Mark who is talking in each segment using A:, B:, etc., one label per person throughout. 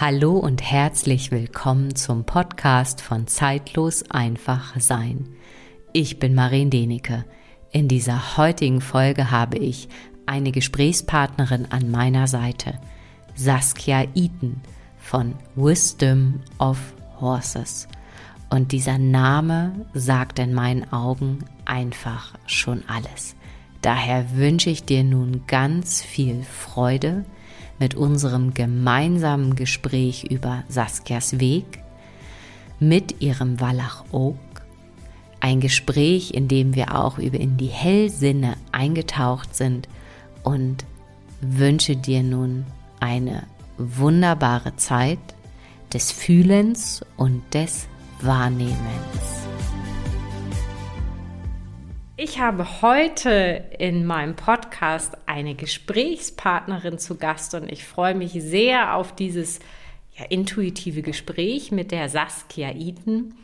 A: Hallo und herzlich willkommen zum Podcast von Zeitlos einfach sein. Ich bin Marien Denecke. In dieser heutigen Folge habe ich eine Gesprächspartnerin an meiner Seite, Saskia Eaton von Wisdom of Horses. Und dieser Name sagt in meinen Augen einfach schon alles. Daher wünsche ich dir nun ganz viel Freude mit unserem gemeinsamen Gespräch über Saskias Weg, mit ihrem Wallach Oak, ein Gespräch, in dem wir auch über in die Hellsinne eingetaucht sind und wünsche dir nun eine wunderbare Zeit des Fühlens und des Wahrnehmens. Ich habe heute in meinem Podcast eine Gesprächspartnerin zu Gast und ich freue mich sehr auf dieses ja, intuitive Gespräch mit der Saskia Eaton.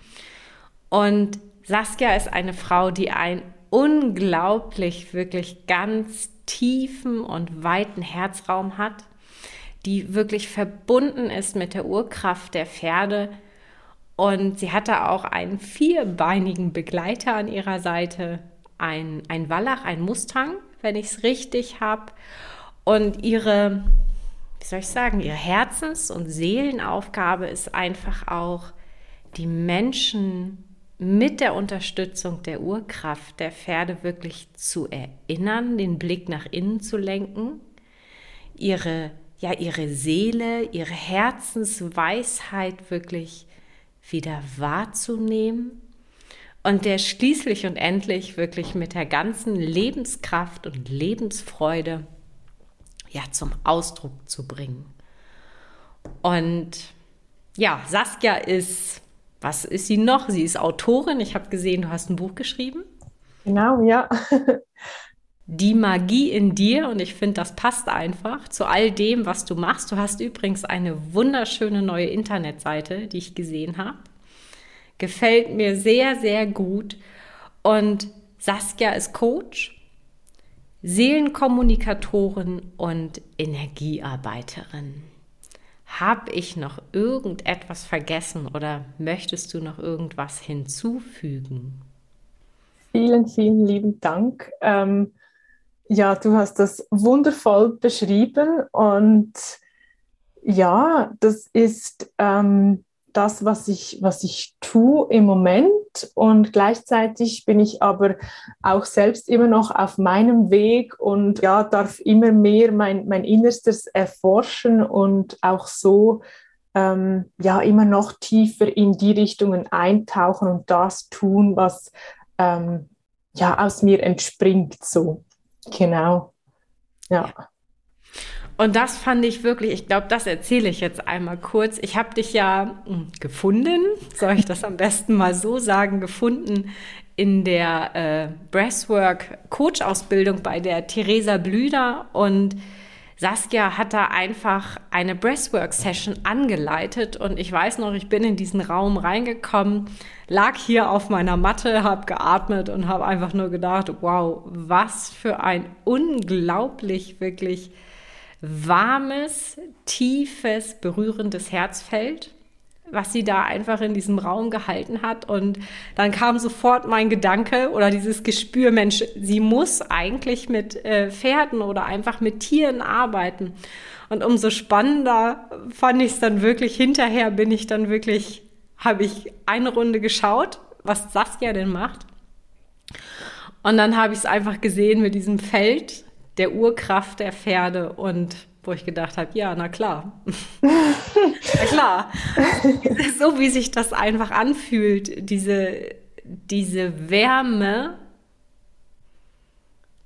A: Und Saskia ist eine Frau, die einen unglaublich, wirklich ganz tiefen und weiten Herzraum hat, die wirklich verbunden ist mit der Urkraft der Pferde. Und sie hatte auch einen vierbeinigen Begleiter an ihrer Seite, ein, ein Wallach, ein Mustang, wenn ich es richtig habe. Und ihre, wie soll ich sagen, ihre Herzens- und Seelenaufgabe ist einfach auch, die Menschen mit der Unterstützung der Urkraft der Pferde wirklich zu erinnern, den Blick nach innen zu lenken, ihre, ja, ihre Seele, ihre Herzensweisheit wirklich wieder wahrzunehmen und der schließlich und endlich wirklich mit der ganzen Lebenskraft und Lebensfreude ja zum Ausdruck zu bringen. Und ja, Saskia ist, was ist sie noch? Sie ist Autorin. Ich habe gesehen, du hast ein Buch geschrieben.
B: Genau, ja.
A: Die Magie in dir und ich finde, das passt einfach zu all dem, was du machst. Du hast übrigens eine wunderschöne neue Internetseite, die ich gesehen habe. Gefällt mir sehr, sehr gut. Und Saskia ist Coach, Seelenkommunikatorin und Energiearbeiterin. Habe ich noch irgendetwas vergessen oder möchtest du noch irgendwas hinzufügen?
B: Vielen, vielen lieben Dank. Ähm, ja, du hast das wundervoll beschrieben und ja, das ist ähm, das, was ich, was ich tue im Moment. Und gleichzeitig bin ich aber auch selbst immer noch auf meinem Weg und ja, darf immer mehr mein, mein Innerstes erforschen und auch so ähm, ja immer noch tiefer in die Richtungen eintauchen und das tun, was ähm, ja aus mir entspringt. So, genau. ja.
A: Und das fand ich wirklich, ich glaube, das erzähle ich jetzt einmal kurz. Ich habe dich ja hm, gefunden, soll ich das am besten mal so sagen, gefunden in der äh, Breathwork Coach-Ausbildung bei der Theresa Blüder und Saskia hat da einfach eine Breathwork-Session angeleitet und ich weiß noch, ich bin in diesen Raum reingekommen, lag hier auf meiner Matte, habe geatmet und habe einfach nur gedacht, wow, was für ein unglaublich wirklich warmes, tiefes, berührendes Herzfeld, was sie da einfach in diesem Raum gehalten hat. Und dann kam sofort mein Gedanke oder dieses Gespür, Mensch, sie muss eigentlich mit äh, Pferden oder einfach mit Tieren arbeiten. Und umso spannender fand ich es dann wirklich, hinterher bin ich dann wirklich, habe ich eine Runde geschaut, was Saskia denn macht. Und dann habe ich es einfach gesehen mit diesem Feld der Urkraft der Pferde und wo ich gedacht habe, ja, na klar. na klar. so wie sich das einfach anfühlt, diese, diese Wärme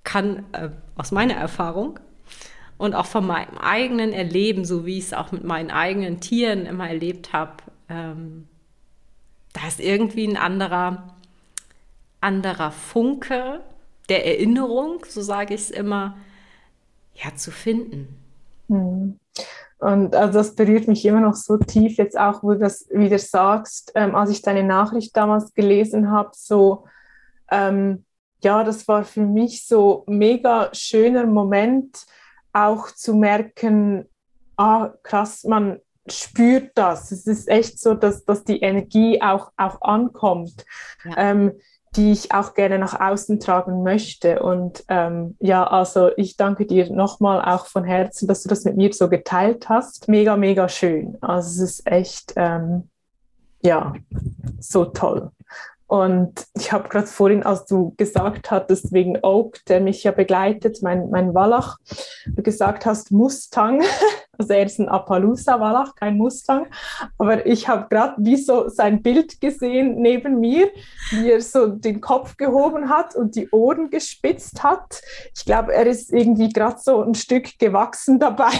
A: kann äh, aus meiner Erfahrung und auch von meinem eigenen Erleben, so wie ich es auch mit meinen eigenen Tieren immer erlebt habe, ähm, da ist irgendwie ein anderer, anderer Funke der Erinnerung, so sage ich es immer, ja, zu finden.
B: Hm. Und also das berührt mich immer noch so tief, jetzt auch, wo du das wieder sagst, ähm, als ich deine Nachricht damals gelesen habe, so, ähm, ja, das war für mich so mega schöner Moment, auch zu merken, ah, krass, man spürt das. Es ist echt so, dass, dass die Energie auch, auch ankommt, ja. ähm, die ich auch gerne nach außen tragen möchte. Und ähm, ja, also ich danke dir nochmal auch von Herzen, dass du das mit mir so geteilt hast. Mega, mega schön. Also es ist echt, ähm, ja, so toll. Und ich habe gerade vorhin, als du gesagt hattest, wegen Oak, der mich ja begleitet, mein, mein Wallach, du gesagt hast Mustang, also er ist ein Appaloosa-Wallach, kein Mustang, aber ich habe gerade wie so sein Bild gesehen neben mir, wie er so den Kopf gehoben hat und die Ohren gespitzt hat. Ich glaube, er ist irgendwie gerade so ein Stück gewachsen dabei,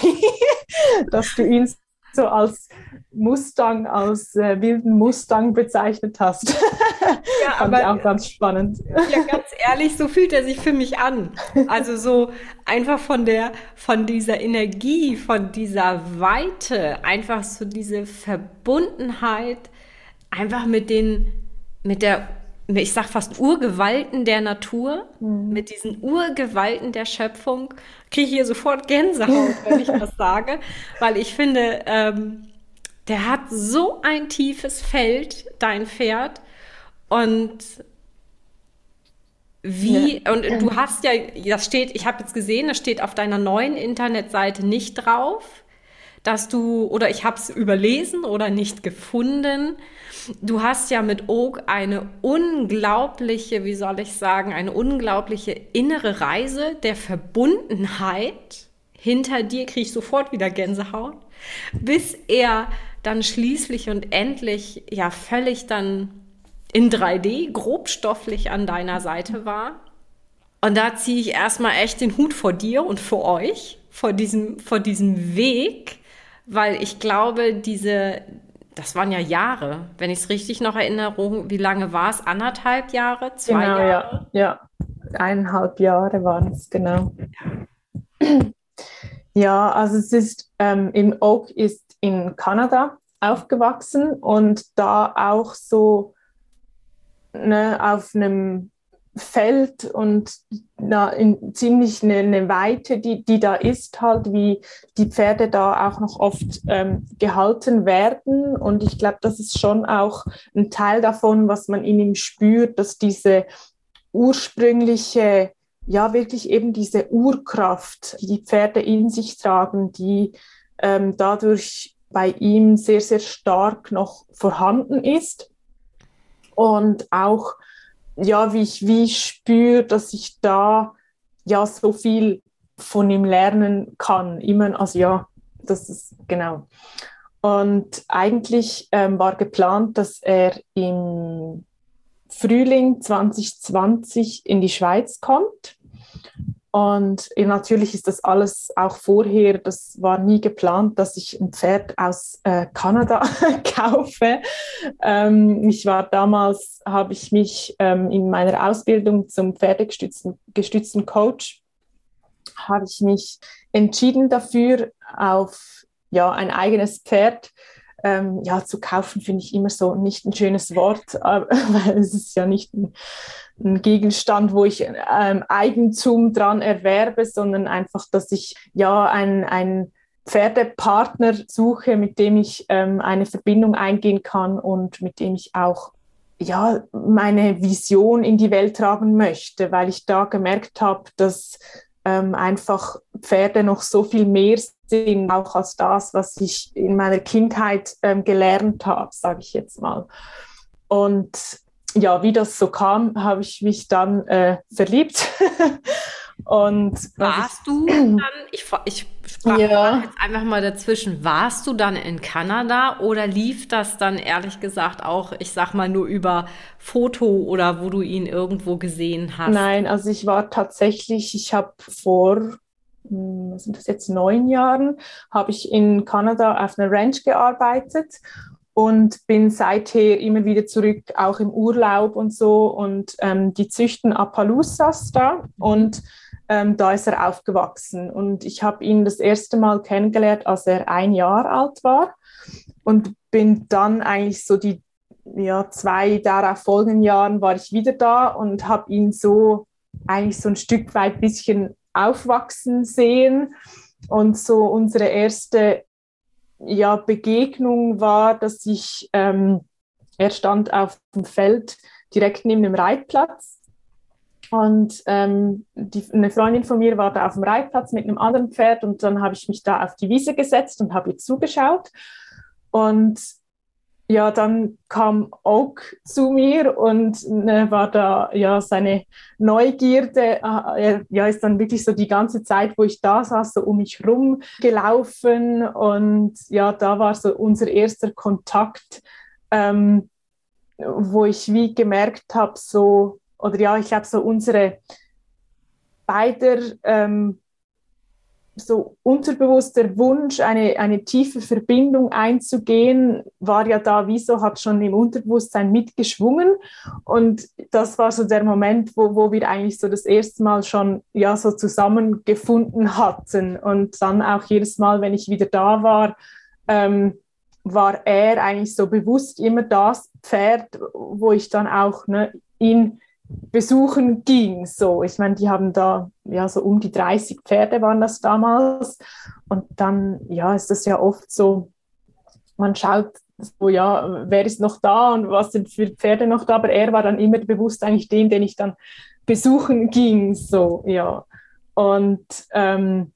B: dass du ihn so als Mustang, als äh, wilden Mustang bezeichnet hast. Ja, Fand aber auch ganz spannend.
A: Ja, ganz ehrlich, so fühlt er sich für mich an. Also so einfach von der, von dieser Energie, von dieser Weite, einfach so diese Verbundenheit, einfach mit den, mit der ich sag fast Urgewalten der Natur, mhm. mit diesen Urgewalten der Schöpfung, kriege ich hier sofort Gänsehaut, wenn ich das sage, weil ich finde, ähm, der hat so ein tiefes Feld, dein Pferd, und wie, ja. und du hast ja, das steht, ich habe jetzt gesehen, das steht auf deiner neuen Internetseite nicht drauf, dass du, oder ich habe es überlesen oder nicht gefunden, du hast ja mit Oak eine unglaubliche, wie soll ich sagen, eine unglaubliche innere Reise der Verbundenheit. Hinter dir kriege ich sofort wieder Gänsehaut, bis er dann schließlich und endlich ja völlig dann in 3D grobstofflich an deiner Seite war. Und da ziehe ich erstmal echt den Hut vor dir und vor euch, vor diesem, vor diesem Weg, weil ich glaube, diese, das waren ja Jahre, wenn ich es richtig noch erinnere, wie lange war es? Anderthalb Jahre? Zwei
B: genau,
A: Jahre?
B: Ja, ja, eineinhalb Jahre waren es, genau. Ja. ja, also es ist, ähm, im Oak ist in Kanada aufgewachsen und da auch so ne, auf einem Feld und na, in ziemlich eine, eine, Weite, die, die da ist, halt, wie die Pferde da auch noch oft ähm, gehalten werden. Und ich glaube, das ist schon auch ein Teil davon, was man in ihm spürt, dass diese ursprüngliche, ja, wirklich eben diese Urkraft, die die Pferde in sich tragen, die ähm, dadurch bei ihm sehr, sehr stark noch vorhanden ist und auch, ja, wie ich, wie spüre, dass ich da ja so viel von ihm lernen kann. Immer, also ja, das ist genau. Und eigentlich ähm, war geplant, dass er im Frühling 2020 in die Schweiz kommt. Und natürlich ist das alles auch vorher, das war nie geplant, dass ich ein Pferd aus äh, Kanada kaufe. Ähm, ich war damals, habe ich mich ähm, in meiner Ausbildung zum pferdegestützten gestützten Coach, habe ich mich entschieden dafür, auf ja, ein eigenes Pferd ähm, ja, zu kaufen, finde ich immer so nicht ein schönes Wort, weil es ist ja nicht ein ein Gegenstand, wo ich ähm, Eigentum dran erwerbe, sondern einfach, dass ich ja ein, ein Pferdepartner suche, mit dem ich ähm, eine Verbindung eingehen kann und mit dem ich auch ja, meine Vision in die Welt tragen möchte, weil ich da gemerkt habe, dass ähm, einfach Pferde noch so viel mehr sind, auch als das, was ich in meiner Kindheit ähm, gelernt habe, sage ich jetzt mal. Und ja, wie das so kam, habe ich mich dann äh, verliebt.
A: Und warst du dann, ich, ich sprach ja. jetzt einfach mal dazwischen, warst du dann in Kanada oder lief das dann ehrlich gesagt auch, ich sag mal, nur über Foto oder wo du ihn irgendwo gesehen hast?
B: Nein, also ich war tatsächlich, ich habe vor, hm, was sind das jetzt, neun Jahren, habe ich in Kanada auf einer Ranch gearbeitet und bin seither immer wieder zurück, auch im Urlaub und so. Und ähm, die züchten Appaloosas da und ähm, da ist er aufgewachsen. Und ich habe ihn das erste Mal kennengelernt, als er ein Jahr alt war und bin dann eigentlich so die ja, zwei darauf folgenden Jahren war ich wieder da und habe ihn so eigentlich so ein Stück weit bisschen aufwachsen sehen und so unsere erste ja, Begegnung war, dass ich, ähm, er stand auf dem Feld direkt neben dem Reitplatz und ähm, die, eine Freundin von mir war da auf dem Reitplatz mit einem anderen Pferd und dann habe ich mich da auf die Wiese gesetzt und habe ihr zugeschaut. Und ja, dann kam Oak zu mir und ne, war da ja seine Neugierde. Äh, er ja, ist dann wirklich so die ganze Zeit, wo ich da saß, so um mich rum gelaufen. Und ja, da war so unser erster Kontakt, ähm, wo ich wie gemerkt habe, so, oder ja, ich glaube, so unsere beider ähm, so unterbewusster Wunsch, eine, eine tiefe Verbindung einzugehen, war ja da, wieso hat schon im Unterbewusstsein mitgeschwungen. Und das war so der Moment, wo, wo wir eigentlich so das erste Mal schon ja so zusammengefunden hatten. Und dann auch jedes Mal, wenn ich wieder da war, ähm, war er eigentlich so bewusst immer das Pferd, wo ich dann auch ne, ihn besuchen ging. So, ich meine, die haben da ja so um die 30 Pferde waren das damals. Und dann, ja, ist das ja oft so, man schaut so, ja, wer ist noch da und was sind für Pferde noch da, aber er war dann immer bewusst eigentlich den, den ich dann besuchen ging. So, ja. Und ähm,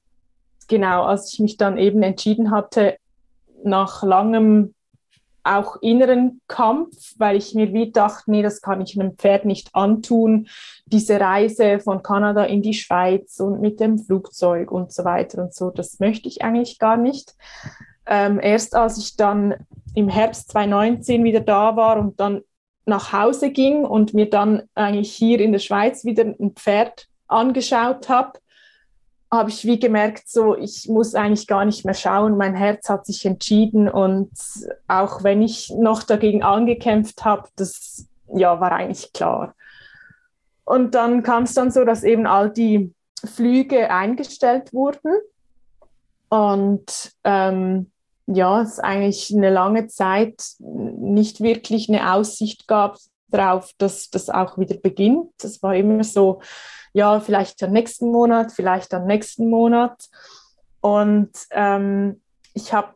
B: genau, als ich mich dann eben entschieden hatte, nach langem auch inneren Kampf, weil ich mir wie dachte, nee, das kann ich einem Pferd nicht antun. Diese Reise von Kanada in die Schweiz und mit dem Flugzeug und so weiter und so, das möchte ich eigentlich gar nicht. Ähm, erst als ich dann im Herbst 2019 wieder da war und dann nach Hause ging und mir dann eigentlich hier in der Schweiz wieder ein Pferd angeschaut habe, habe ich wie gemerkt, so ich muss eigentlich gar nicht mehr schauen. Mein Herz hat sich entschieden und auch wenn ich noch dagegen angekämpft habe, das ja war eigentlich klar. Und dann kam es dann so, dass eben all die Flüge eingestellt wurden und ähm, ja, es eigentlich eine lange Zeit nicht wirklich eine Aussicht gab darauf, dass das auch wieder beginnt. Es war immer so, ja, vielleicht am nächsten Monat, vielleicht am nächsten Monat. Und ähm, ich habe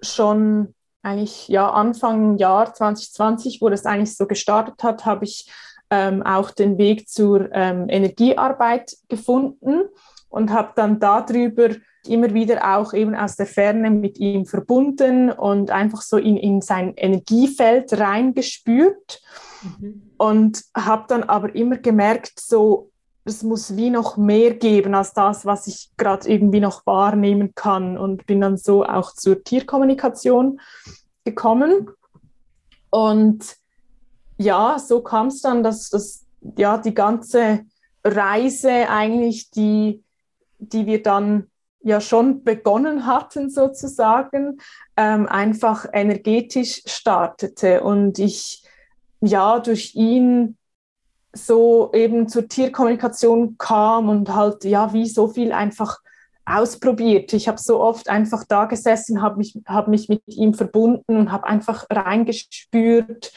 B: schon eigentlich, ja, Anfang Jahr 2020, wo das eigentlich so gestartet hat, habe ich ähm, auch den Weg zur ähm, Energiearbeit gefunden und habe dann darüber immer wieder auch eben aus der Ferne mit ihm verbunden und einfach so in, in sein Energiefeld reingespürt. Mhm. Und habe dann aber immer gemerkt, so es muss wie noch mehr geben als das, was ich gerade irgendwie noch wahrnehmen kann und bin dann so auch zur Tierkommunikation gekommen. Und ja, so kam es dann, dass das, ja, die ganze Reise eigentlich, die, die wir dann ja schon begonnen hatten sozusagen, ähm, einfach energetisch startete und ich ja durch ihn so eben zur Tierkommunikation kam und halt ja wie so viel einfach ausprobiert. Ich habe so oft einfach da gesessen, habe mich, hab mich mit ihm verbunden und habe einfach reingespürt,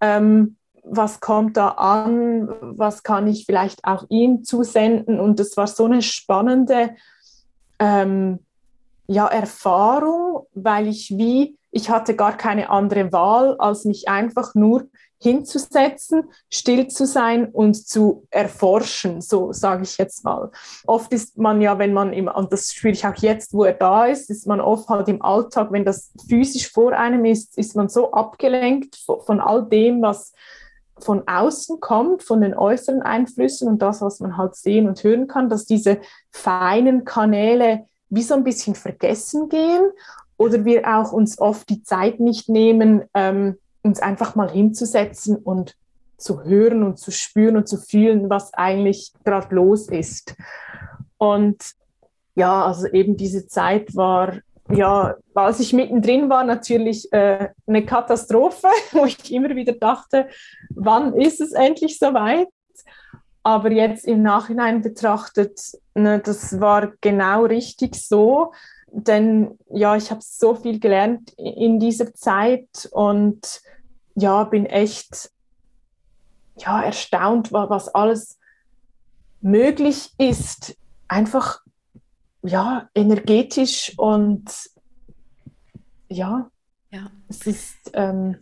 B: ähm, was kommt da an, was kann ich vielleicht auch ihm zusenden. Und das war so eine spannende ähm, ja, Erfahrung, weil ich wie, ich hatte gar keine andere Wahl, als mich einfach nur hinzusetzen, still zu sein und zu erforschen, so sage ich jetzt mal. Oft ist man ja, wenn man im, und das spüre ich auch jetzt, wo er da ist, ist man oft halt im Alltag, wenn das physisch vor einem ist, ist man so abgelenkt von, all dem, was von außen kommt, von den äußeren Einflüssen und das, was man halt sehen und hören kann, dass diese feinen Kanäle wie so ein bisschen vergessen gehen oder wir auch uns oft die Zeit nicht nehmen, ähm, uns einfach mal hinzusetzen und zu hören und zu spüren und zu fühlen, was eigentlich gerade los ist. Und ja, also eben diese Zeit war, ja, als ich mittendrin war, natürlich äh, eine Katastrophe, wo ich immer wieder dachte, wann ist es endlich soweit? Aber jetzt im Nachhinein betrachtet, ne, das war genau richtig so, denn ja, ich habe so viel gelernt in dieser Zeit und ja, bin echt ja, erstaunt, was alles möglich ist, einfach ja, energetisch und ja,
A: ja.
B: es ist, ähm,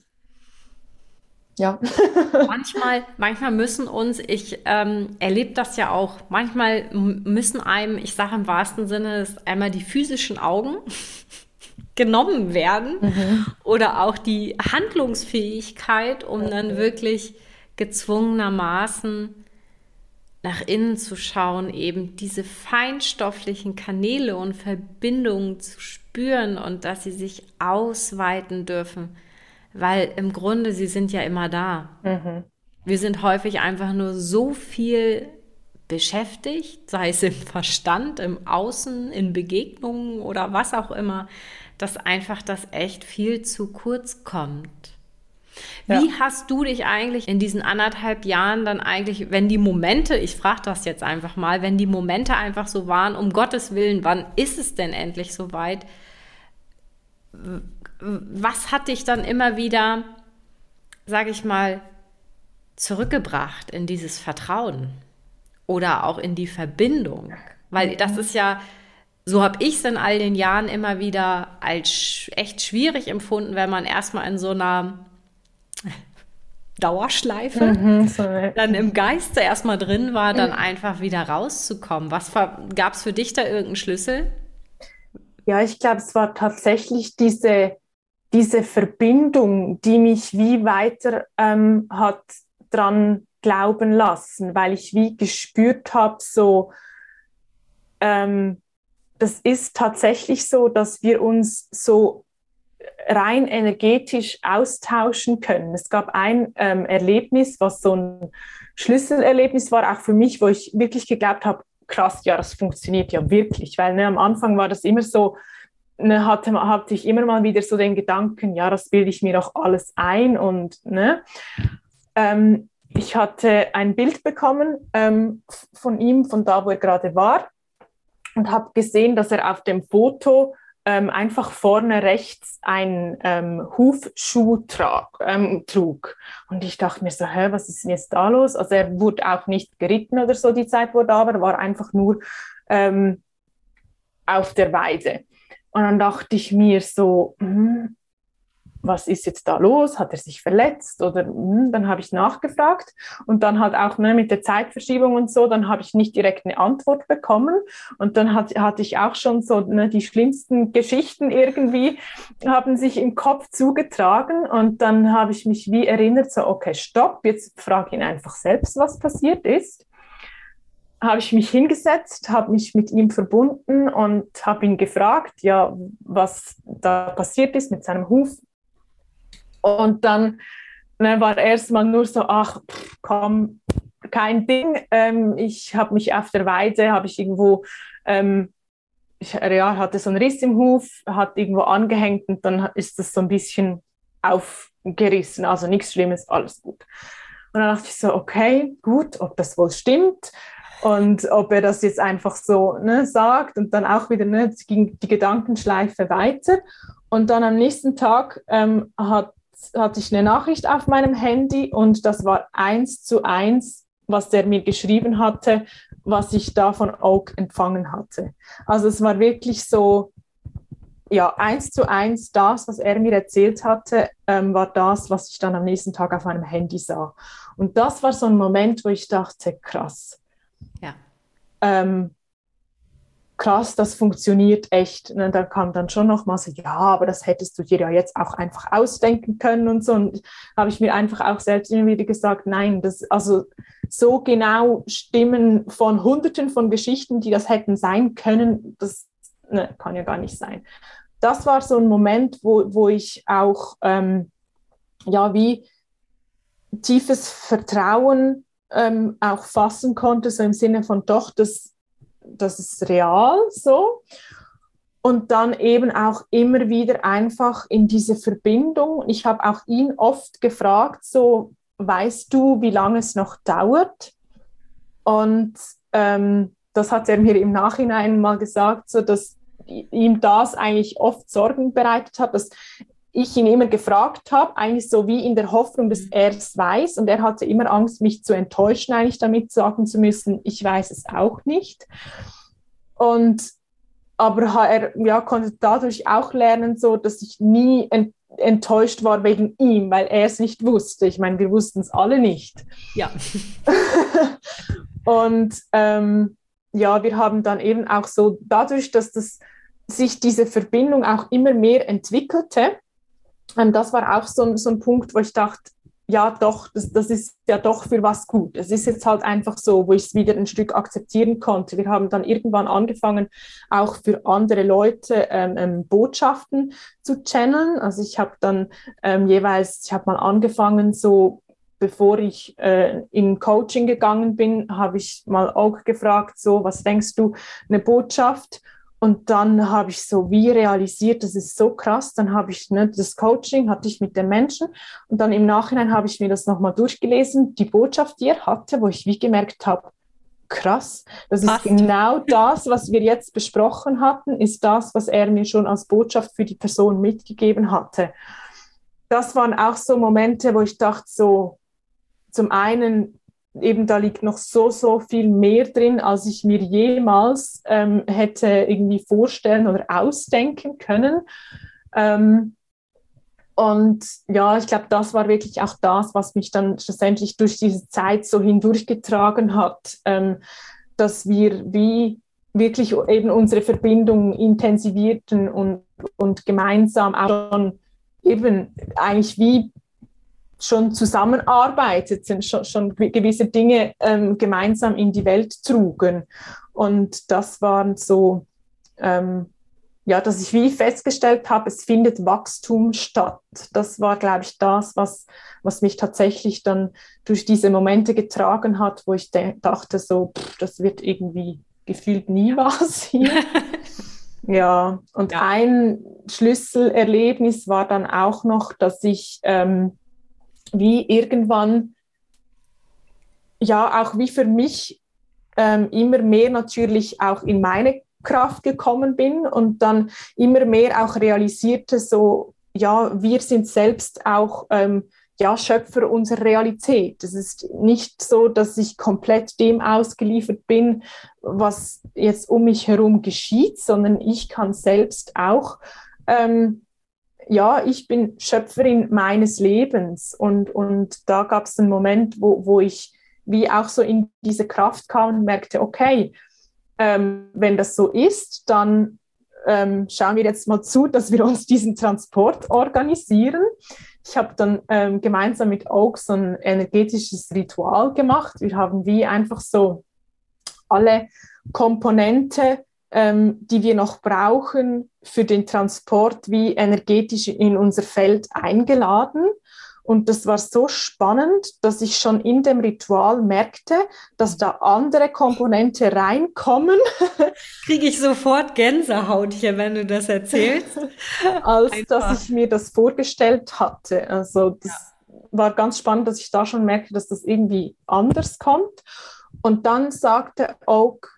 B: ja.
A: manchmal, manchmal müssen uns, ich ähm, erlebe das ja auch, manchmal müssen einem, ich sage im wahrsten Sinne, einmal die physischen Augen genommen werden mhm. oder auch die Handlungsfähigkeit, um dann wirklich gezwungenermaßen nach innen zu schauen, eben diese feinstofflichen Kanäle und Verbindungen zu spüren und dass sie sich ausweiten dürfen, weil im Grunde sie sind ja immer da. Mhm. Wir sind häufig einfach nur so viel beschäftigt, sei es im Verstand, im Außen, in Begegnungen oder was auch immer, dass einfach das echt viel zu kurz kommt. Wie ja. hast du dich eigentlich in diesen anderthalb Jahren dann eigentlich, wenn die Momente, ich frage das jetzt einfach mal, wenn die Momente einfach so waren, um Gottes Willen, wann ist es denn endlich soweit? Was hat dich dann immer wieder, sage ich mal, zurückgebracht in dieses Vertrauen oder auch in die Verbindung? Weil das ist ja, so habe ich es in all den Jahren immer wieder als echt schwierig empfunden, wenn man erstmal in so einer Dauerschleife, mhm, dann im Geiste erstmal drin war, dann mhm. einfach wieder rauszukommen. Was gab es für dich da irgendeinen Schlüssel?
B: Ja, ich glaube, es war tatsächlich diese, diese Verbindung, die mich wie weiter ähm, hat dran glauben lassen, weil ich wie gespürt habe, so, ähm, das ist tatsächlich so, dass wir uns so rein energetisch austauschen können. Es gab ein ähm, Erlebnis, was so ein Schlüsselerlebnis war, auch für mich, wo ich wirklich geglaubt habe, krass, ja, das funktioniert ja wirklich, weil ne, am Anfang war das immer so, ne, hatte, hatte ich immer mal wieder so den Gedanken, ja, das bilde ich mir doch alles ein und ne. Ähm, ich hatte ein Bild bekommen ähm, von ihm, von da, wo er gerade war und habe gesehen, dass er auf dem Foto ähm, einfach vorne rechts ein ähm, Hufschuh trag, ähm, trug. Und ich dachte mir so, hä, was ist denn jetzt da los? Also er wurde auch nicht geritten oder so die Zeit, wo er da war, war einfach nur ähm, auf der Weide. Und dann dachte ich mir so, hm, was ist jetzt da los? Hat er sich verletzt? Oder hm, dann habe ich nachgefragt und dann halt auch ne, mit der Zeitverschiebung und so, dann habe ich nicht direkt eine Antwort bekommen und dann hat, hatte ich auch schon so ne, die schlimmsten Geschichten irgendwie haben sich im Kopf zugetragen und dann habe ich mich wie erinnert, so okay, stopp, jetzt frage ihn einfach selbst, was passiert ist habe ich mich hingesetzt, habe mich mit ihm verbunden und habe ihn gefragt, ja, was da passiert ist mit seinem Huf, und dann ne, war erstmal nur so, ach, pff, komm, kein Ding. Ähm, ich habe mich auf der Weide, habe ich irgendwo, ähm, ich ja, hatte so einen Riss im Huf, hat irgendwo angehängt und dann ist das so ein bisschen aufgerissen. Also nichts Schlimmes, alles gut. Und dann dachte ich so, okay, gut, ob das wohl stimmt und ob er das jetzt einfach so ne, sagt und dann auch wieder ne, ging die Gedankenschleife weiter. Und dann am nächsten Tag ähm, hat hatte ich eine Nachricht auf meinem Handy und das war eins zu eins, was der mir geschrieben hatte, was ich da von Oak empfangen hatte. Also es war wirklich so, ja, eins zu eins das, was er mir erzählt hatte, ähm, war das, was ich dann am nächsten Tag auf meinem Handy sah. Und das war so ein Moment, wo ich dachte, krass. Ähm, krass, das funktioniert echt. Und dann kam dann schon noch mal so, ja, aber das hättest du dir ja jetzt auch einfach ausdenken können und so. Und habe ich mir einfach auch selbst immer wieder gesagt, nein, das, also so genau Stimmen von Hunderten von Geschichten, die das hätten sein können, das ne, kann ja gar nicht sein. Das war so ein Moment, wo, wo ich auch, ähm, ja, wie tiefes Vertrauen ähm, auch fassen konnte, so im Sinne von doch, das das ist real so. Und dann eben auch immer wieder einfach in diese Verbindung. Ich habe auch ihn oft gefragt, so, weißt du, wie lange es noch dauert? Und ähm, das hat er mir im Nachhinein mal gesagt, so dass ihm das eigentlich oft Sorgen bereitet hat, dass ich ihn immer gefragt habe, eigentlich so wie in der Hoffnung, dass mhm. er es weiß. Und er hatte immer Angst, mich zu enttäuschen, eigentlich damit sagen zu müssen, ich weiß es auch nicht. Und aber er ja, konnte dadurch auch lernen, so, dass ich nie ent enttäuscht war wegen ihm, weil er es nicht wusste. Ich meine, wir wussten es alle nicht.
A: Ja.
B: und ähm, ja, wir haben dann eben auch so dadurch, dass das sich diese Verbindung auch immer mehr entwickelte, ähm, das war auch so, so ein Punkt, wo ich dachte, ja doch, das, das ist ja doch für was gut. Es ist jetzt halt einfach so, wo ich es wieder ein Stück akzeptieren konnte. Wir haben dann irgendwann angefangen, auch für andere Leute ähm, ähm, Botschaften zu channeln. Also ich habe dann ähm, jeweils, ich habe mal angefangen, so bevor ich äh, in Coaching gegangen bin, habe ich mal auch gefragt, so, was denkst du, eine Botschaft? Und dann habe ich so wie realisiert, das ist so krass. Dann habe ich ne, das Coaching hatte ich mit den Menschen und dann im Nachhinein habe ich mir das nochmal durchgelesen, die Botschaft, die er hatte, wo ich wie gemerkt habe, krass, das Passt. ist genau das, was wir jetzt besprochen hatten, ist das, was er mir schon als Botschaft für die Person mitgegeben hatte. Das waren auch so Momente, wo ich dachte so, zum einen eben da liegt noch so, so viel mehr drin, als ich mir jemals ähm, hätte irgendwie vorstellen oder ausdenken können. Ähm, und ja, ich glaube, das war wirklich auch das, was mich dann schlussendlich durch diese Zeit so hindurchgetragen hat, ähm, dass wir wie wirklich eben unsere Verbindung intensivierten und, und gemeinsam auch schon eben eigentlich wie schon zusammenarbeiteten, schon, schon gewisse Dinge ähm, gemeinsam in die Welt trugen. Und das waren so, ähm, ja, dass ich wie festgestellt habe, es findet Wachstum statt. Das war, glaube ich, das, was, was mich tatsächlich dann durch diese Momente getragen hat, wo ich dachte, so, pff, das wird irgendwie gefühlt nie was hier. ja, und ja. ein Schlüsselerlebnis war dann auch noch, dass ich ähm, wie irgendwann, ja, auch wie für mich ähm, immer mehr natürlich auch in meine Kraft gekommen bin und dann immer mehr auch realisierte, so, ja, wir sind selbst auch ähm, ja, Schöpfer unserer Realität. Es ist nicht so, dass ich komplett dem ausgeliefert bin, was jetzt um mich herum geschieht, sondern ich kann selbst auch ähm, ja, ich bin Schöpferin meines Lebens. Und, und da gab es einen Moment, wo, wo ich wie auch so in diese Kraft kam und merkte, okay, ähm, wenn das so ist, dann ähm, schauen wir jetzt mal zu, dass wir uns diesen Transport organisieren. Ich habe dann ähm, gemeinsam mit Oak so ein energetisches Ritual gemacht. Wir haben wie einfach so alle Komponente die wir noch brauchen für den Transport, wie energetisch in unser Feld eingeladen. Und das war so spannend, dass ich schon in dem Ritual merkte, dass da andere Komponente reinkommen.
A: Kriege ich sofort Gänsehaut hier, wenn du das erzählst.
B: Als Einfach. dass ich mir das vorgestellt hatte. Also das ja. war ganz spannend, dass ich da schon merkte, dass das irgendwie anders kommt. Und dann sagte Oak,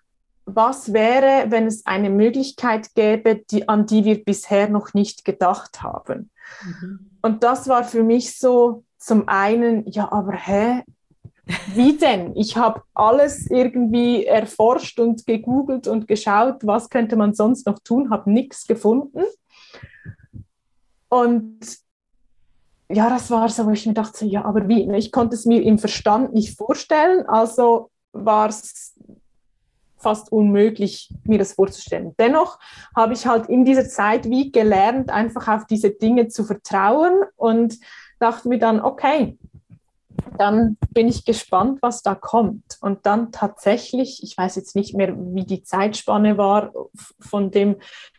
B: was wäre, wenn es eine Möglichkeit gäbe, die, an die wir bisher noch nicht gedacht haben? Mhm. Und das war für mich so zum einen, ja, aber hä? Wie denn? Ich habe alles irgendwie erforscht und gegoogelt und geschaut, was könnte man sonst noch tun, habe nichts gefunden. Und ja, das war so, wo ich mir dachte, ja, aber wie? Ich konnte es mir im Verstand nicht vorstellen, also war es fast unmöglich, mir das vorzustellen. Dennoch habe ich halt in dieser Zeit wie gelernt, einfach auf diese Dinge zu vertrauen und dachte mir dann, okay, dann bin ich gespannt, was da kommt. Und dann tatsächlich, ich weiß jetzt nicht mehr, wie die Zeitspanne war von dem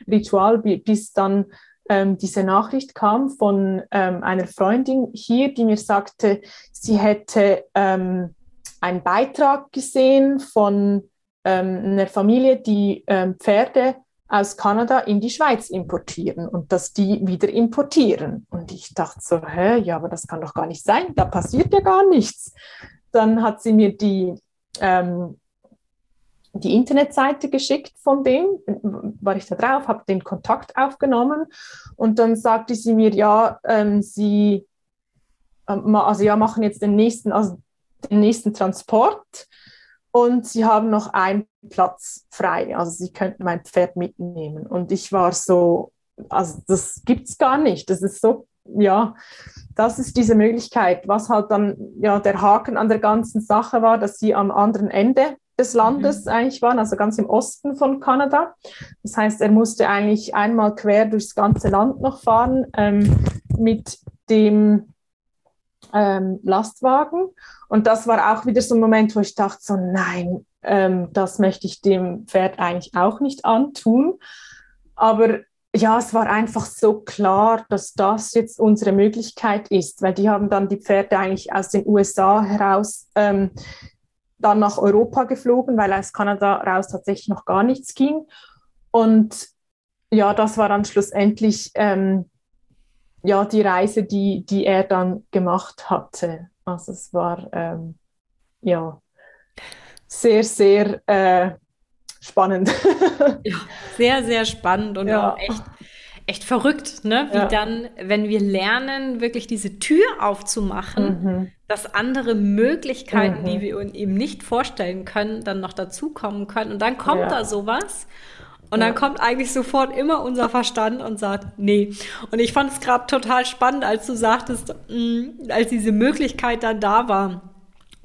B: Ritual, bis dann ähm, diese Nachricht kam von ähm, einer Freundin hier, die mir sagte, sie hätte ähm, einen Beitrag gesehen von einer Familie, die ähm, Pferde aus Kanada in die Schweiz importieren und dass die wieder importieren. Und ich dachte so, hä, ja, aber das kann doch gar nicht sein, da passiert ja gar nichts. Dann hat sie mir die, ähm, die Internetseite geschickt von dem, war ich da drauf, habe den Kontakt aufgenommen und dann sagte sie mir, ja, ähm, sie ähm, also ja, machen jetzt den nächsten, also den nächsten Transport und sie haben noch einen Platz frei. Also sie könnten mein Pferd mitnehmen. Und ich war so, also das gibt es gar nicht. Das ist so, ja, das ist diese Möglichkeit. Was halt dann ja der Haken an der ganzen Sache war, dass sie am anderen Ende des Landes mhm. eigentlich waren, also ganz im Osten von Kanada. Das heißt, er musste eigentlich einmal quer durchs ganze Land noch fahren ähm, mit dem ähm, Lastwagen. Und das war auch wieder so ein Moment, wo ich dachte, so nein, ähm, das möchte ich dem Pferd eigentlich auch nicht antun. Aber ja, es war einfach so klar, dass das jetzt unsere Möglichkeit ist, weil die haben dann die Pferde eigentlich aus den USA heraus ähm, dann nach Europa geflogen, weil aus Kanada raus tatsächlich noch gar nichts ging. Und ja, das war dann schlussendlich ähm, ja, die Reise, die, die er dann gemacht hatte. Also es war ähm, ja sehr, sehr äh, spannend.
A: ja, sehr, sehr spannend und ja. auch echt, echt verrückt, ne? Wie ja. dann, wenn wir lernen, wirklich diese Tür aufzumachen, mhm. dass andere Möglichkeiten, mhm. die wir uns eben nicht vorstellen können, dann noch dazukommen können. Und dann kommt da sowas. Und dann kommt eigentlich sofort immer unser Verstand und sagt, nee. Und ich fand es gerade total spannend, als du sagtest, mh, mm, als diese Möglichkeit dann da war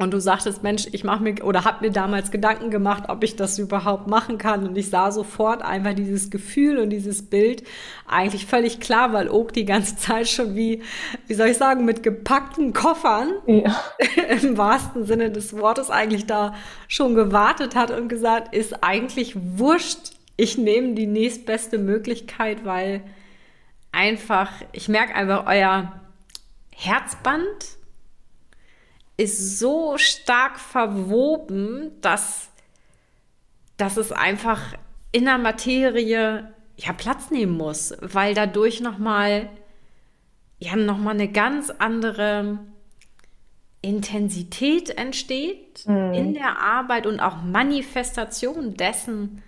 A: und du sagtest, Mensch, ich mache mir oder habe mir damals Gedanken gemacht, ob ich das überhaupt machen kann. Und ich sah sofort einfach dieses Gefühl und dieses Bild eigentlich völlig klar, weil Oak die ganze Zeit schon wie, wie soll ich sagen, mit gepackten Koffern ja. im wahrsten Sinne des Wortes eigentlich da schon gewartet hat und gesagt, ist eigentlich wurscht. Ich nehme die nächstbeste Möglichkeit, weil einfach, ich merke einfach euer Herzband ist so stark verwoben, dass, dass es einfach in der Materie ja Platz nehmen muss, weil dadurch nochmal ja nochmal eine ganz andere Intensität entsteht mhm. in der Arbeit und auch Manifestation dessen,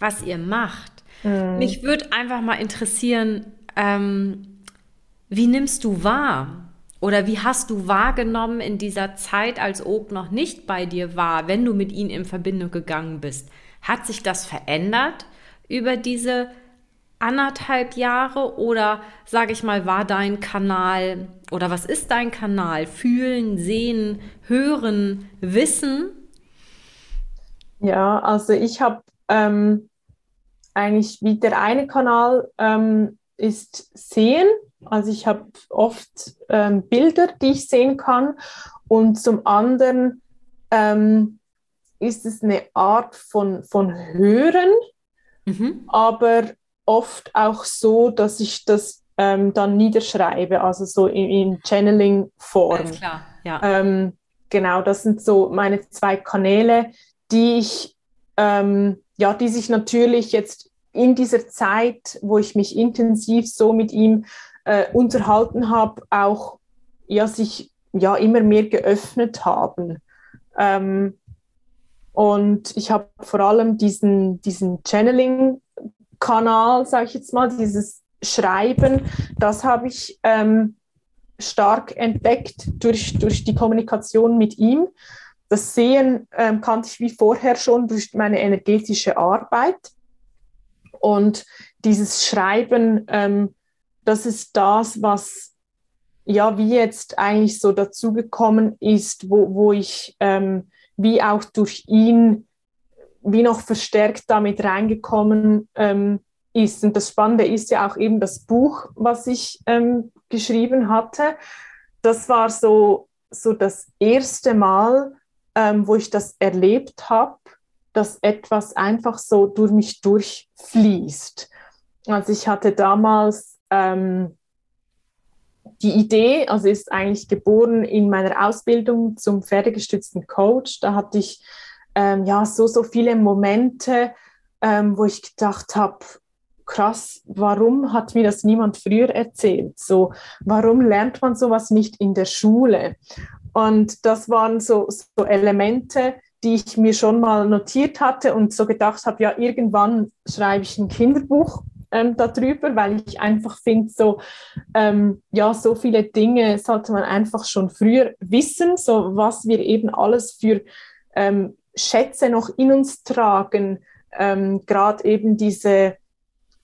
A: was ihr macht. Mhm. Mich würde einfach mal interessieren, ähm, wie nimmst du wahr? Oder wie hast du wahrgenommen in dieser Zeit, als Oak noch nicht bei dir war, wenn du mit ihm in Verbindung gegangen bist? Hat sich das verändert über diese anderthalb Jahre oder sage ich mal, war dein Kanal oder was ist dein Kanal? Fühlen, sehen, hören, wissen?
B: Ja, also ich habe ähm, eigentlich wie der eine Kanal ähm, ist sehen also ich habe oft ähm, Bilder, die ich sehen kann und zum anderen ähm, ist es eine Art von, von Hören, mhm. aber oft auch so, dass ich das ähm, dann niederschreibe, also so in, in Channeling-Form. klar, ja. Ähm, genau, das sind so meine zwei Kanäle, die ich, ähm, ja, die sich natürlich jetzt in dieser Zeit, wo ich mich intensiv so mit ihm äh, unterhalten habe, auch ja, sich ja immer mehr geöffnet haben. Ähm, und ich habe vor allem diesen, diesen Channeling-Kanal, sage ich jetzt mal, dieses Schreiben, das habe ich ähm, stark entdeckt durch, durch die Kommunikation mit ihm. Das Sehen ähm, kannte ich wie vorher schon durch meine energetische Arbeit. Und dieses Schreiben ähm, das ist das, was ja wie jetzt eigentlich so dazugekommen ist, wo, wo ich ähm, wie auch durch ihn wie noch verstärkt damit reingekommen ähm, ist. Und das Spannende ist ja auch eben das Buch, was ich ähm, geschrieben hatte. Das war so, so das erste Mal, ähm, wo ich das erlebt habe, dass etwas einfach so durch mich durchfließt. Also ich hatte damals ähm, die Idee, also ist eigentlich geboren in meiner Ausbildung zum pferdegestützten Coach. Da hatte ich ähm, ja so, so viele Momente, ähm, wo ich gedacht habe, krass, warum hat mir das niemand früher erzählt? So, warum lernt man sowas nicht in der Schule? Und das waren so, so Elemente, die ich mir schon mal notiert hatte und so gedacht habe, ja, irgendwann schreibe ich ein Kinderbuch ähm, darüber, weil ich einfach finde, so, ähm, ja, so viele Dinge sollte man einfach schon früher wissen, so was wir eben alles für ähm, Schätze noch in uns tragen, ähm, gerade eben diese,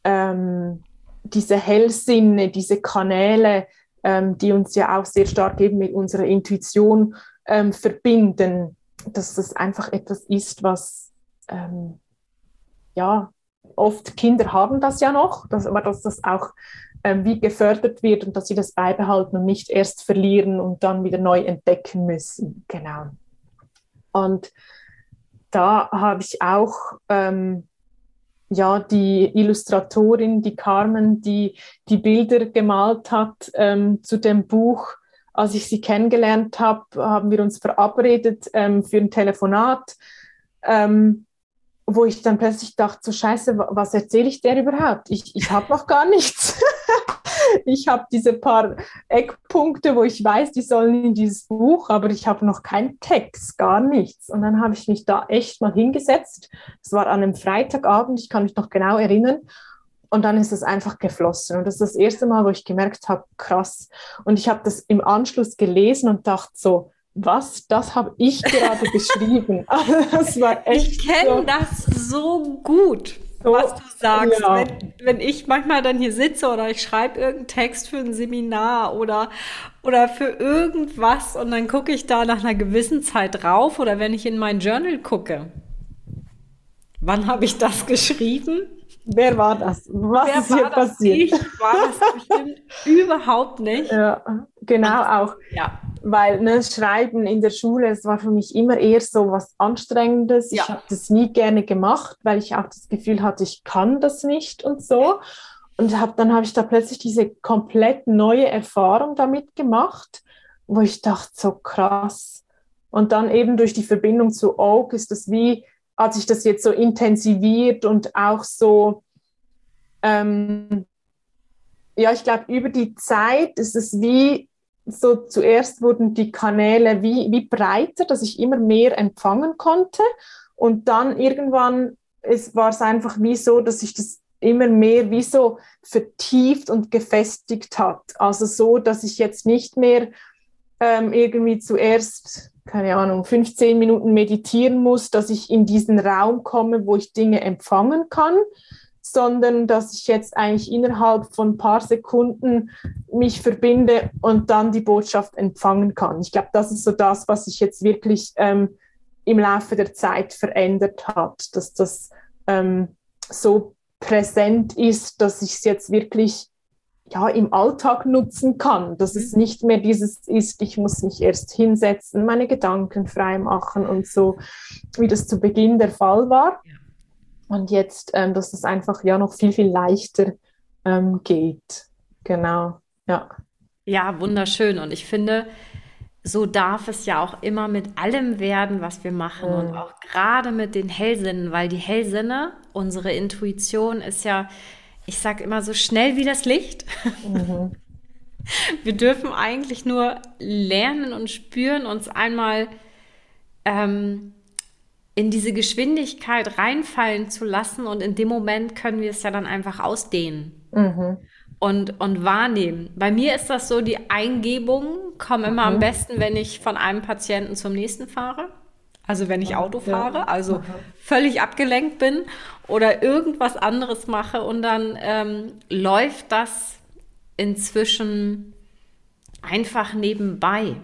B: ähm, diese Hellsinne, diese Kanäle, ähm, die uns ja auch sehr stark eben mit unserer Intuition ähm, verbinden, dass das einfach etwas ist, was ähm, ja oft Kinder haben das ja noch, dass, aber dass das auch ähm, wie gefördert wird und dass sie das beibehalten und nicht erst verlieren und dann wieder neu entdecken müssen. Genau. Und da habe ich auch ähm, ja, die Illustratorin, die Carmen, die die Bilder gemalt hat ähm, zu dem Buch. Als ich sie kennengelernt habe, haben wir uns verabredet ähm, für ein Telefonat, ähm, wo ich dann plötzlich dachte, so scheiße, was erzähle ich der überhaupt? Ich, ich habe noch gar nichts. ich habe diese paar Eckpunkte, wo ich weiß, die sollen in dieses Buch, aber ich habe noch keinen Text, gar nichts. Und dann habe ich mich da echt mal hingesetzt. Es war an einem Freitagabend, ich kann mich noch genau erinnern. Und dann ist es einfach geflossen. Und das ist das erste Mal, wo ich gemerkt habe, krass. Und ich habe das im Anschluss gelesen und dachte so, was, das habe ich gerade geschrieben.
A: das war echt. Ich kenne so. das so gut so, was du sagst. Ja. Wenn, wenn ich manchmal dann hier sitze oder ich schreibe irgendeinen Text für ein Seminar oder, oder für irgendwas und dann gucke ich da nach einer gewissen Zeit drauf oder wenn ich in mein Journal gucke. Wann habe ich das geschrieben?
B: Wer war das? Was Wer ist hier passiert?
A: Ich war das bestimmt überhaupt nicht.
B: Ja, genau auch. Ja. Weil ne, Schreiben in der Schule, das war für mich immer eher so was Anstrengendes. Ja. Ich habe das nie gerne gemacht, weil ich auch das Gefühl hatte, ich kann das nicht und so. Und hab, dann habe ich da plötzlich diese komplett neue Erfahrung damit gemacht, wo ich dachte, so krass. Und dann eben durch die Verbindung zu Oak ist das wie hat sich das jetzt so intensiviert und auch so, ähm, ja, ich glaube, über die Zeit ist es wie so, zuerst wurden die Kanäle wie, wie breiter, dass ich immer mehr empfangen konnte. Und dann irgendwann war es einfach wie so, dass sich das immer mehr wie so vertieft und gefestigt hat. Also so, dass ich jetzt nicht mehr ähm, irgendwie zuerst keine Ahnung, 15 Minuten meditieren muss, dass ich in diesen Raum komme, wo ich Dinge empfangen kann, sondern dass ich jetzt eigentlich innerhalb von ein paar Sekunden mich verbinde und dann die Botschaft empfangen kann. Ich glaube, das ist so das, was sich jetzt wirklich ähm, im Laufe der Zeit verändert hat, dass das ähm, so präsent ist, dass ich es jetzt wirklich ja, im Alltag nutzen kann, dass es mhm. nicht mehr dieses ist, ich muss mich erst hinsetzen, meine Gedanken frei machen und so, wie das zu Beginn der Fall war. Und jetzt, ähm, dass es einfach ja noch viel, viel leichter ähm, geht. Genau, ja.
A: Ja, wunderschön. Und ich finde, so darf es ja auch immer mit allem werden, was wir machen. Mhm. Und auch gerade mit den Hellsinnen, weil die Hellsinne, unsere Intuition ist ja ich sage immer so schnell wie das Licht. Mhm. Wir dürfen eigentlich nur lernen und spüren, uns einmal ähm, in diese Geschwindigkeit reinfallen zu lassen und in dem Moment können wir es ja dann einfach ausdehnen mhm. und, und wahrnehmen. Bei mir ist das so, die Eingebungen kommen immer mhm. am besten, wenn ich von einem Patienten zum nächsten fahre. Also wenn ich Auto fahre, also völlig abgelenkt bin oder irgendwas anderes mache und dann ähm, läuft das inzwischen einfach nebenbei.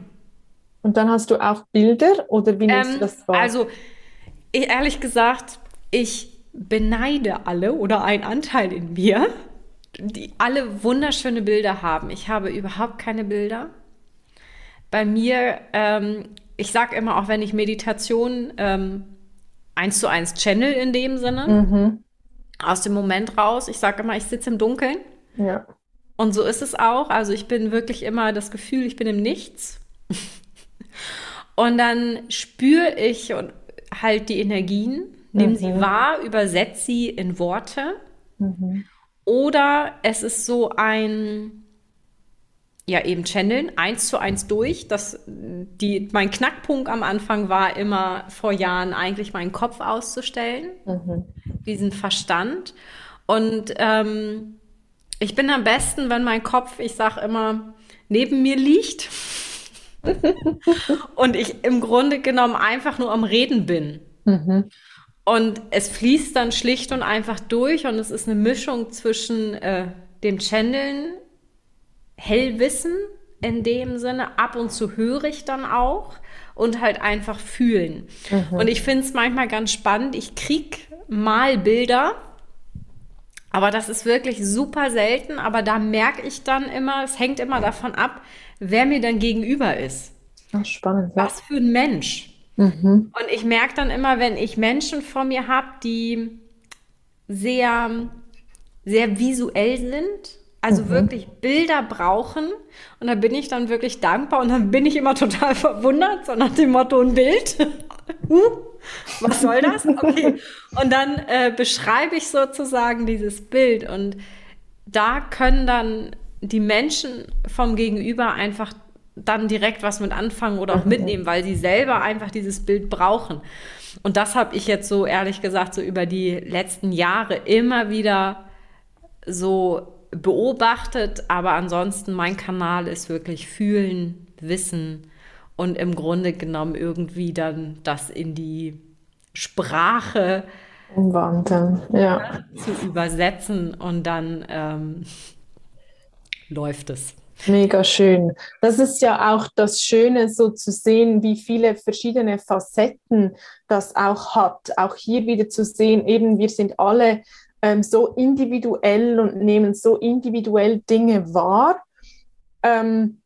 B: Und dann hast du auch Bilder oder wie nimmst ähm, du das
A: wahr? Also ich, ehrlich gesagt, ich beneide alle oder ein Anteil in mir, die alle wunderschöne Bilder haben. Ich habe überhaupt keine Bilder. Bei mir ähm, ich sage immer, auch wenn ich Meditation ähm, eins zu eins channel in dem Sinne, mhm. aus dem Moment raus, ich sage immer, ich sitze im Dunkeln. Ja. Und so ist es auch. Also ich bin wirklich immer das Gefühl, ich bin im Nichts. und dann spüre ich und halt die Energien, nehme mhm. sie wahr, übersetze sie in Worte. Mhm. Oder es ist so ein ja eben channeln, eins zu eins durch. Das, die, mein Knackpunkt am Anfang war immer vor Jahren eigentlich meinen Kopf auszustellen, mhm. diesen Verstand. Und ähm, ich bin am besten, wenn mein Kopf, ich sage immer, neben mir liegt und ich im Grunde genommen einfach nur am Reden bin. Mhm. Und es fließt dann schlicht und einfach durch und es ist eine Mischung zwischen äh, dem Channeln, Hellwissen in dem Sinne, ab und zu höre ich dann auch und halt einfach fühlen. Mhm. Und ich finde es manchmal ganz spannend. Ich kriege mal Bilder, aber das ist wirklich super selten. Aber da merke ich dann immer, es hängt immer davon ab, wer mir dann gegenüber ist.
B: Ach, spannend.
A: Was für ein Mensch. Mhm. Und ich merke dann immer, wenn ich Menschen vor mir habe, die sehr, sehr visuell sind, also mhm. wirklich Bilder brauchen. Und da bin ich dann wirklich dankbar und dann bin ich immer total verwundert, so nach dem Motto ein Bild. uh, was soll das? Okay. Und dann äh, beschreibe ich sozusagen dieses Bild und da können dann die Menschen vom Gegenüber einfach dann direkt was mit anfangen oder auch mitnehmen, weil sie selber einfach dieses Bild brauchen. Und das habe ich jetzt so ehrlich gesagt so über die letzten Jahre immer wieder so beobachtet, aber ansonsten mein Kanal ist wirklich fühlen, wissen und im Grunde genommen irgendwie dann das in die Sprache
B: umwandeln, ja.
A: zu übersetzen und dann ähm, läuft es.
B: Mega schön. Das ist ja auch das Schöne, so zu sehen, wie viele verschiedene Facetten das auch hat. Auch hier wieder zu sehen, eben wir sind alle ähm, so individuell und nehmen so individuell Dinge wahr, ähm,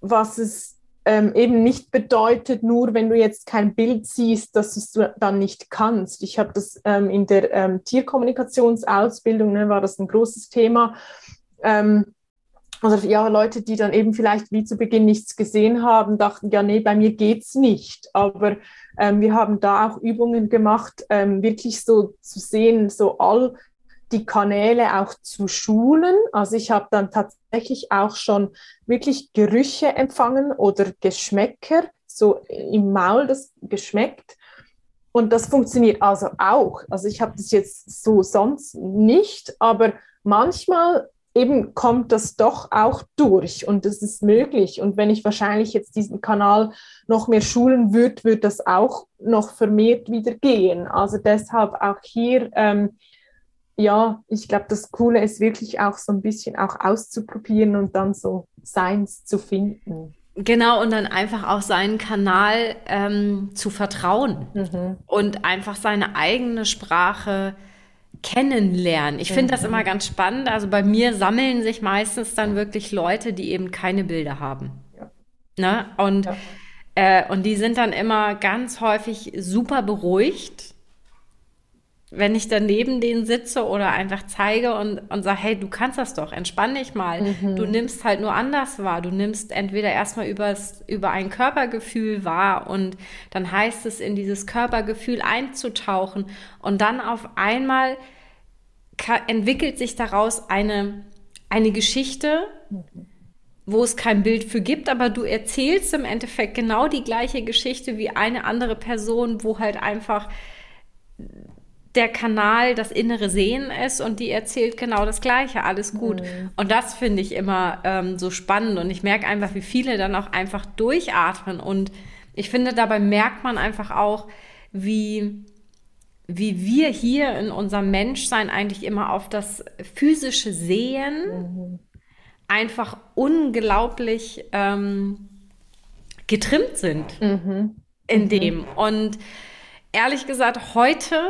B: was es ähm, eben nicht bedeutet, nur wenn du jetzt kein Bild siehst, dass du es dann nicht kannst. Ich habe das ähm, in der ähm, Tierkommunikationsausbildung, ne, war das ein großes Thema. Ähm, oder ja, Leute, die dann eben vielleicht wie zu Beginn nichts gesehen haben, dachten, ja, nee, bei mir geht's nicht. Aber ähm, wir haben da auch Übungen gemacht, ähm, wirklich so zu sehen, so all die Kanäle auch zu schulen. Also ich habe dann tatsächlich auch schon wirklich Gerüche empfangen oder Geschmäcker, so im Maul das geschmeckt. Und das funktioniert also auch. Also ich habe das jetzt so sonst nicht, aber manchmal eben kommt das doch auch durch und das ist möglich. Und wenn ich wahrscheinlich jetzt diesen Kanal noch mehr schulen würde, würde das auch noch vermehrt wieder gehen. Also deshalb auch hier, ähm, ja, ich glaube, das Coole ist wirklich auch so ein bisschen auch auszuprobieren und dann so Seins zu finden.
A: Genau, und dann einfach auch seinen Kanal ähm, zu vertrauen mhm. und einfach seine eigene Sprache kennenlernen. Ich finde das mhm. immer ganz spannend. Also bei mir sammeln sich meistens dann wirklich Leute, die eben keine Bilder haben. Ja. Ne? Und, ja. äh, und die sind dann immer ganz häufig super beruhigt, wenn ich dann neben denen sitze oder einfach zeige und, und sage, hey, du kannst das doch, entspann dich mal. Mhm. Du nimmst halt nur anders wahr. Du nimmst entweder erstmal übers, über ein Körpergefühl wahr und dann heißt es, in dieses Körpergefühl einzutauchen und dann auf einmal entwickelt sich daraus eine, eine Geschichte, wo es kein Bild für gibt, aber du erzählst im Endeffekt genau die gleiche Geschichte wie eine andere Person, wo halt einfach der Kanal das innere Sehen ist und die erzählt genau das Gleiche, alles gut. Mhm. Und das finde ich immer ähm, so spannend und ich merke einfach, wie viele dann auch einfach durchatmen und ich finde, dabei merkt man einfach auch, wie, wie wir hier in unserem Menschsein eigentlich immer auf das physische Sehen mhm. einfach unglaublich ähm, getrimmt sind mhm. in mhm. dem. Und ehrlich gesagt, heute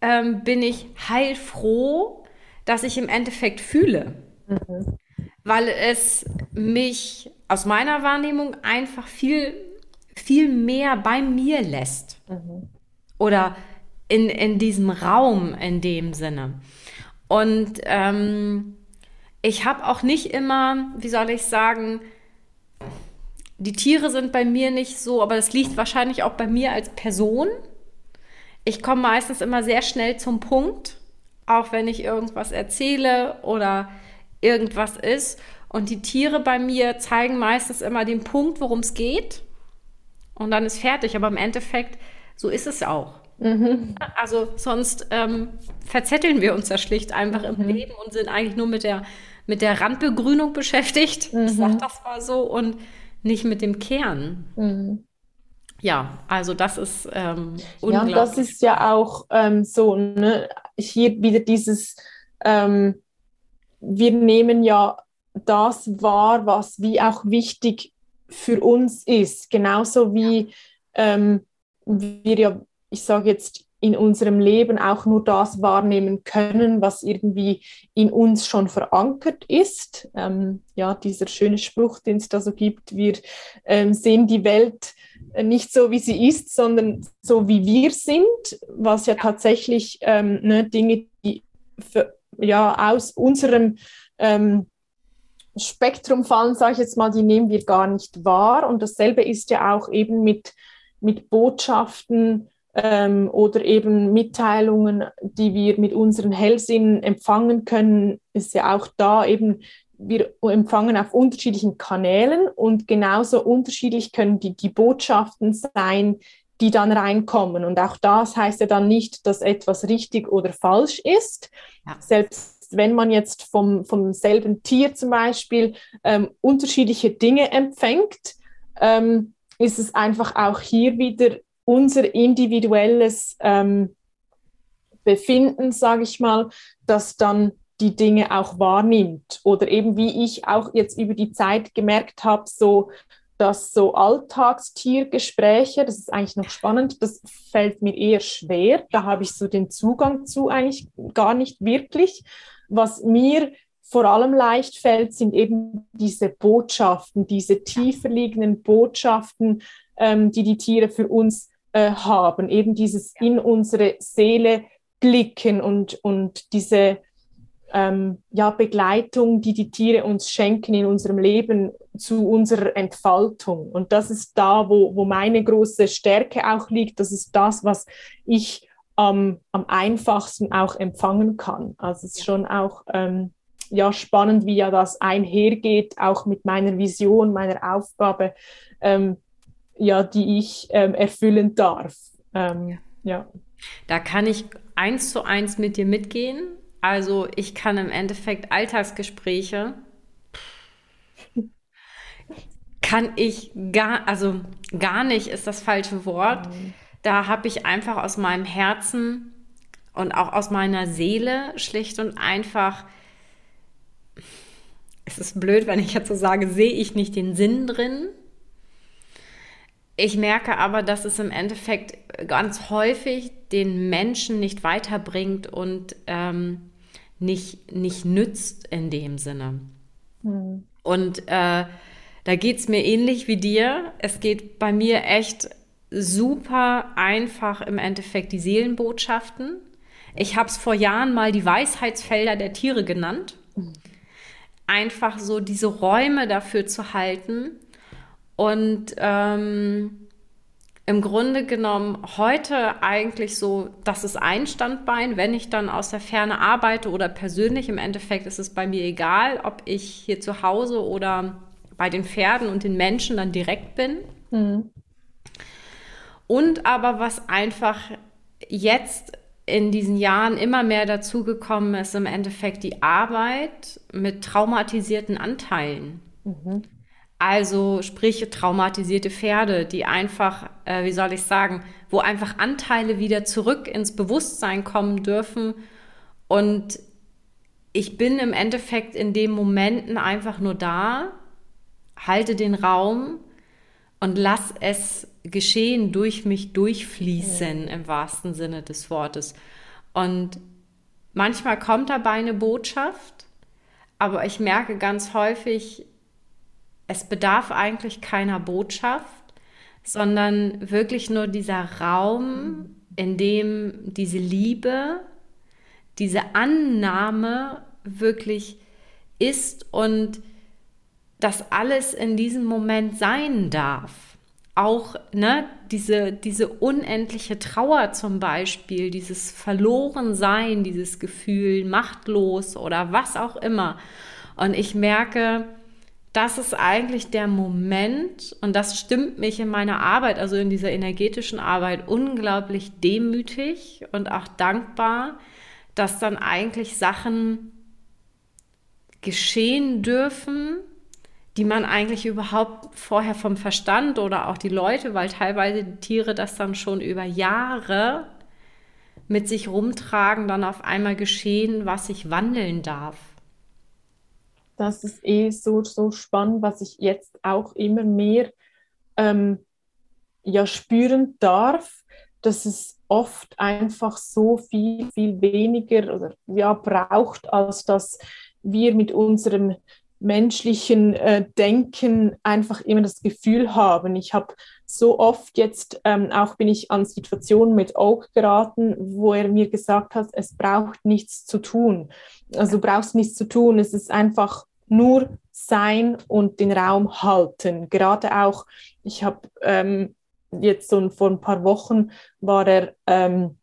A: ähm, bin ich heilfroh, dass ich im Endeffekt fühle. Mhm. Weil es mich aus meiner Wahrnehmung einfach viel, viel mehr bei mir lässt. Mhm. Oder in, in diesem Raum in dem Sinne. Und ähm, ich habe auch nicht immer, wie soll ich sagen, die Tiere sind bei mir nicht so, aber das liegt wahrscheinlich auch bei mir als Person. Ich komme meistens immer sehr schnell zum Punkt, auch wenn ich irgendwas erzähle oder irgendwas ist. Und die Tiere bei mir zeigen meistens immer den Punkt, worum es geht. Und dann ist fertig. Aber im Endeffekt, so ist es auch. Mhm. Also sonst ähm, verzetteln wir uns ja schlicht einfach mhm. im Leben und sind eigentlich nur mit der, mit der Randbegrünung beschäftigt. Mhm. Ich sag das mal so und nicht mit dem Kern. Mhm. Ja, also das ist ähm,
B: Ja, und das ist ja auch ähm, so, ne? hier wieder dieses, ähm, wir nehmen ja das wahr, was wie auch wichtig für uns ist, genauso wie ähm, wir ja, ich sage jetzt, in unserem Leben auch nur das wahrnehmen können, was irgendwie in uns schon verankert ist. Ähm, ja, dieser schöne Spruch, den es da so gibt, wir ähm, sehen die Welt nicht so, wie sie ist, sondern so, wie wir sind, was ja tatsächlich ähm, ne, Dinge, die für, ja, aus unserem ähm, Spektrum fallen, sage ich jetzt mal, die nehmen wir gar nicht wahr. Und dasselbe ist ja auch eben mit, mit Botschaften ähm, oder eben Mitteilungen, die wir mit unseren Hellsinnen empfangen können, ist ja auch da eben, wir empfangen auf unterschiedlichen Kanälen und genauso unterschiedlich können die, die Botschaften sein, die dann reinkommen. Und auch das heißt ja dann nicht, dass etwas richtig oder falsch ist. Ja. Selbst wenn man jetzt vom, vom selben Tier zum Beispiel ähm, unterschiedliche Dinge empfängt, ähm, ist es einfach auch hier wieder unser individuelles ähm, Befinden, sage ich mal, das dann die Dinge auch wahrnimmt. Oder eben wie ich auch jetzt über die Zeit gemerkt habe, so dass so Alltagstiergespräche, das ist eigentlich noch spannend, das fällt mir eher schwer. Da habe ich so den Zugang zu eigentlich gar nicht wirklich. Was mir vor allem leicht fällt, sind eben diese Botschaften, diese tiefer liegenden Botschaften, ähm, die die Tiere für uns äh, haben. Eben dieses in unsere Seele blicken und, und diese ähm, ja, Begleitung, die die Tiere uns schenken in unserem Leben zu unserer Entfaltung. Und das ist da, wo, wo meine große Stärke auch liegt. Das ist das, was ich am, am einfachsten auch empfangen kann. Also es ist schon auch ähm, ja, spannend, wie ja das einhergeht, auch mit meiner Vision, meiner Aufgabe, ähm, ja, die ich ähm, erfüllen darf. Ähm, ja.
A: Da kann ich eins zu eins mit dir mitgehen. Also ich kann im Endeffekt Alltagsgespräche kann ich gar, also gar nicht ist das falsche Wort. Mhm da habe ich einfach aus meinem Herzen und auch aus meiner Seele schlicht und einfach, es ist blöd, wenn ich jetzt so sage, sehe ich nicht den Sinn drin. Ich merke aber, dass es im Endeffekt ganz häufig den Menschen nicht weiterbringt und ähm, nicht, nicht nützt in dem Sinne. Mhm. Und äh, da geht es mir ähnlich wie dir. Es geht bei mir echt super einfach im Endeffekt die Seelenbotschaften. Ich habe es vor Jahren mal die Weisheitsfelder der Tiere genannt. Einfach so diese Räume dafür zu halten. Und ähm, im Grunde genommen heute eigentlich so, das ist ein Standbein, wenn ich dann aus der Ferne arbeite oder persönlich. Im Endeffekt ist es bei mir egal, ob ich hier zu Hause oder bei den Pferden und den Menschen dann direkt bin. Mhm. Und aber was einfach jetzt in diesen Jahren immer mehr dazugekommen ist, im Endeffekt die Arbeit mit traumatisierten Anteilen. Mhm. Also sprich traumatisierte Pferde, die einfach, äh, wie soll ich sagen, wo einfach Anteile wieder zurück ins Bewusstsein kommen dürfen. Und ich bin im Endeffekt in den Momenten einfach nur da, halte den Raum und lass es geschehen durch mich durchfließen ja. im wahrsten Sinne des Wortes. Und manchmal kommt dabei eine Botschaft, aber ich merke ganz häufig, es bedarf eigentlich keiner Botschaft, sondern wirklich nur dieser Raum, in dem diese Liebe, diese Annahme wirklich ist und das alles in diesem Moment sein darf auch ne, diese, diese unendliche Trauer zum Beispiel, dieses Verlorensein, dieses Gefühl, machtlos oder was auch immer. Und ich merke, das ist eigentlich der Moment und das stimmt mich in meiner Arbeit, also in dieser energetischen Arbeit, unglaublich demütig und auch dankbar, dass dann eigentlich Sachen geschehen dürfen, die man eigentlich überhaupt vorher vom Verstand oder auch die Leute, weil teilweise die Tiere das dann schon über Jahre mit sich rumtragen, dann auf einmal geschehen, was sich wandeln darf.
B: Das ist eh so, so spannend, was ich jetzt auch immer mehr ähm, ja, spüren darf, dass es oft einfach so viel, viel weniger oder, ja, braucht, als dass wir mit unserem menschlichen äh, Denken einfach immer das Gefühl haben. Ich habe so oft jetzt, ähm, auch bin ich an Situationen mit Oak geraten, wo er mir gesagt hat, es braucht nichts zu tun. Also du brauchst nichts zu tun, es ist einfach nur sein und den Raum halten. Gerade auch, ich habe ähm, jetzt so vor ein paar Wochen war er ähm,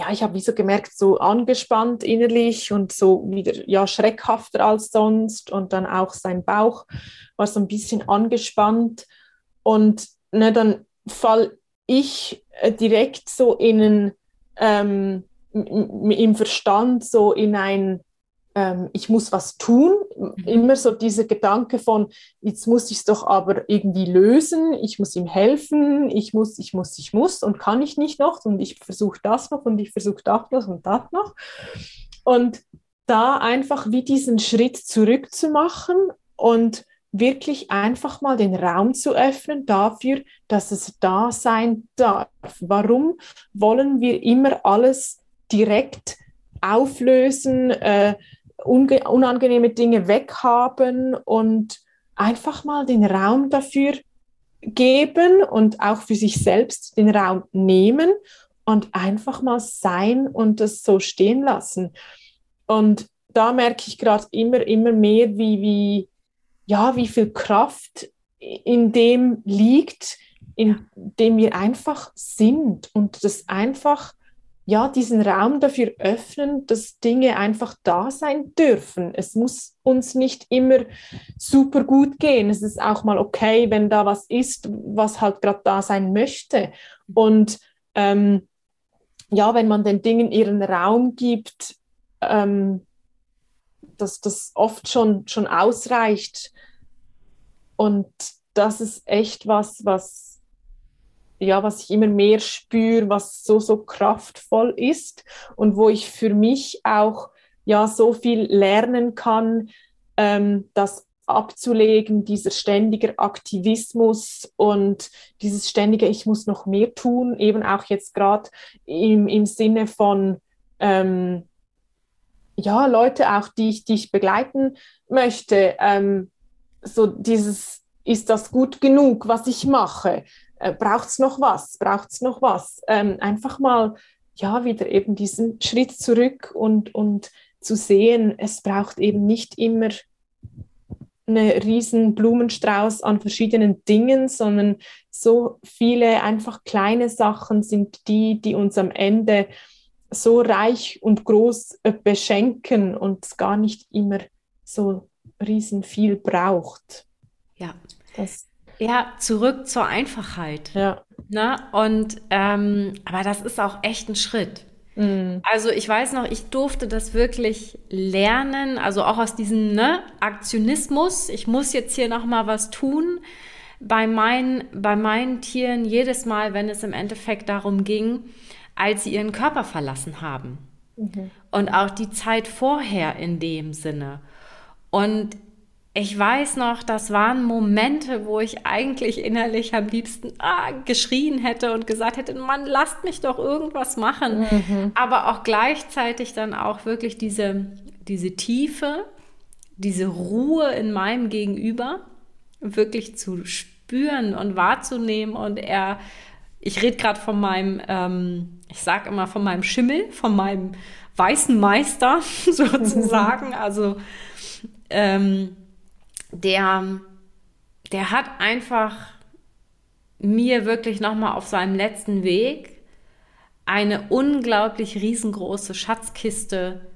B: ja, ich habe wie so gemerkt, so angespannt innerlich und so wieder ja schreckhafter als sonst und dann auch sein Bauch war so ein bisschen angespannt und ne, dann fall ich äh, direkt so in einen, ähm, im Verstand so in ein ähm, ich muss was tun. Mhm. Immer so dieser Gedanke von, jetzt muss ich es doch aber irgendwie lösen, ich muss ihm helfen, ich muss, ich muss, ich muss und kann ich nicht noch und ich versuche das noch und ich versuche das noch und das noch. Und da einfach wie diesen Schritt zurück zu machen und wirklich einfach mal den Raum zu öffnen dafür, dass es da sein darf. Warum wollen wir immer alles direkt auflösen, äh, unangenehme Dinge weghaben und einfach mal den Raum dafür geben und auch für sich selbst den Raum nehmen und einfach mal sein und das so stehen lassen. Und da merke ich gerade immer, immer mehr, wie, wie, ja, wie viel Kraft in dem liegt, in dem wir einfach sind und das einfach ja, diesen Raum dafür öffnen, dass Dinge einfach da sein dürfen. Es muss uns nicht immer super gut gehen. Es ist auch mal okay, wenn da was ist, was halt gerade da sein möchte. Und ähm, ja, wenn man den Dingen ihren Raum gibt, ähm, dass das oft schon, schon ausreicht. Und das ist echt was, was ja, was ich immer mehr spüre, was so, so kraftvoll ist und wo ich für mich auch ja so viel lernen kann, ähm, das abzulegen, dieser ständige Aktivismus und dieses ständige, ich muss noch mehr tun, eben auch jetzt gerade im, im Sinne von, ähm, ja, Leute auch, die ich, die ich begleiten möchte, ähm, so dieses, ist das gut genug, was ich mache? Äh, braucht es noch was, braucht es noch was. Ähm, einfach mal, ja, wieder eben diesen Schritt zurück und, und zu sehen, es braucht eben nicht immer einen riesen Blumenstrauß an verschiedenen Dingen, sondern so viele einfach kleine Sachen sind die, die uns am Ende so reich und groß äh, beschenken und es gar nicht immer so riesen viel braucht.
A: Ja. Das ja, zurück zur Einfachheit. Ja. Ne? Und ähm, aber das ist auch echt ein Schritt. Mhm. Also ich weiß noch, ich durfte das wirklich lernen, also auch aus diesem ne, Aktionismus. Ich muss jetzt hier noch mal was tun. Bei meinen, bei meinen Tieren jedes Mal, wenn es im Endeffekt darum ging, als sie ihren Körper verlassen haben. Mhm. Und auch die Zeit vorher in dem Sinne. Und ich weiß noch, das waren Momente, wo ich eigentlich innerlich am liebsten ah, geschrien hätte und gesagt hätte, Mann, lasst mich doch irgendwas machen. Mhm. Aber auch gleichzeitig dann auch wirklich diese, diese Tiefe, diese Ruhe in meinem Gegenüber wirklich zu spüren und wahrzunehmen. Und er, ich rede gerade von meinem, ähm, ich sage immer von meinem Schimmel, von meinem weißen Meister sozusagen. Also ähm, der, der hat einfach mir wirklich nochmal auf seinem letzten Weg eine unglaublich riesengroße Schatzkiste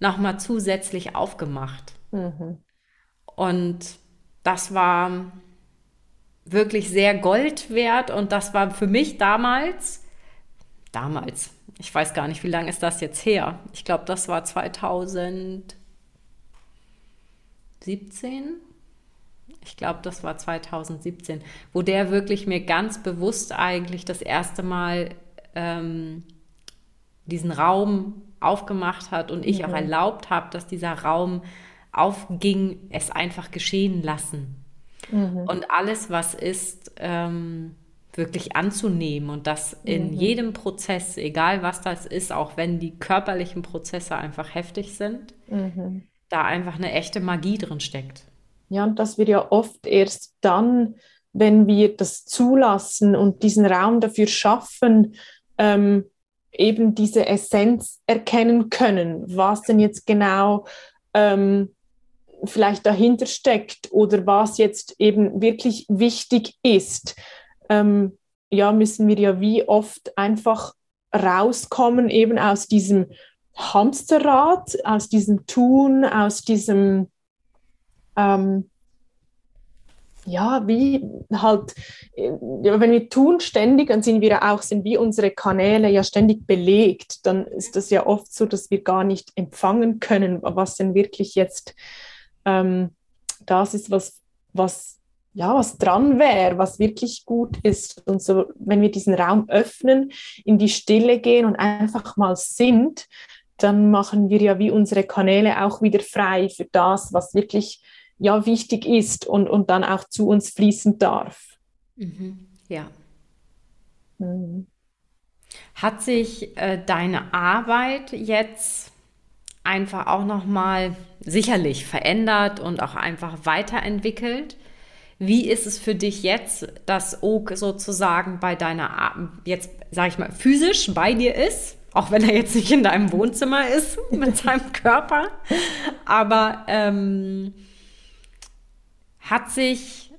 A: nochmal zusätzlich aufgemacht. Mhm. Und das war wirklich sehr Gold wert und das war für mich damals, damals, ich weiß gar nicht, wie lange ist das jetzt her? Ich glaube, das war 2000. 17, Ich glaube, das war 2017, wo der wirklich mir ganz bewusst eigentlich das erste Mal ähm, diesen Raum aufgemacht hat und ich mhm. auch erlaubt habe, dass dieser Raum aufging, es einfach geschehen lassen. Mhm. Und alles, was ist, ähm, wirklich anzunehmen und das in mhm. jedem Prozess, egal was das ist, auch wenn die körperlichen Prozesse einfach heftig sind, mhm. Da einfach eine echte Magie drin steckt.
B: Ja, und das wird ja oft erst dann, wenn wir das zulassen und diesen Raum dafür schaffen, ähm, eben diese Essenz erkennen können, was denn jetzt genau ähm, vielleicht dahinter steckt oder was jetzt eben wirklich wichtig ist, ähm, ja, müssen wir ja wie oft einfach rauskommen, eben aus diesem Hamsterrad, aus diesem Tun, aus diesem ähm, ja, wie halt, wenn wir tun ständig, dann sind wir auch, sind wie unsere Kanäle ja ständig belegt, dann ist das ja oft so, dass wir gar nicht empfangen können, was denn wirklich jetzt ähm, das ist, was, was, ja, was dran wäre, was wirklich gut ist. Und so, wenn wir diesen Raum öffnen, in die Stille gehen und einfach mal sind, dann machen wir ja wie unsere Kanäle auch wieder frei für das, was wirklich ja wichtig ist und, und dann auch zu uns fließen darf.
A: Mhm. Ja. Mhm. Hat sich äh, deine Arbeit jetzt einfach auch noch mal sicherlich verändert und auch einfach weiterentwickelt? Wie ist es für dich jetzt, dass Oak sozusagen bei deiner jetzt sage ich mal physisch bei dir ist? Auch wenn er jetzt nicht in deinem Wohnzimmer ist mit seinem Körper, aber ähm, hat sich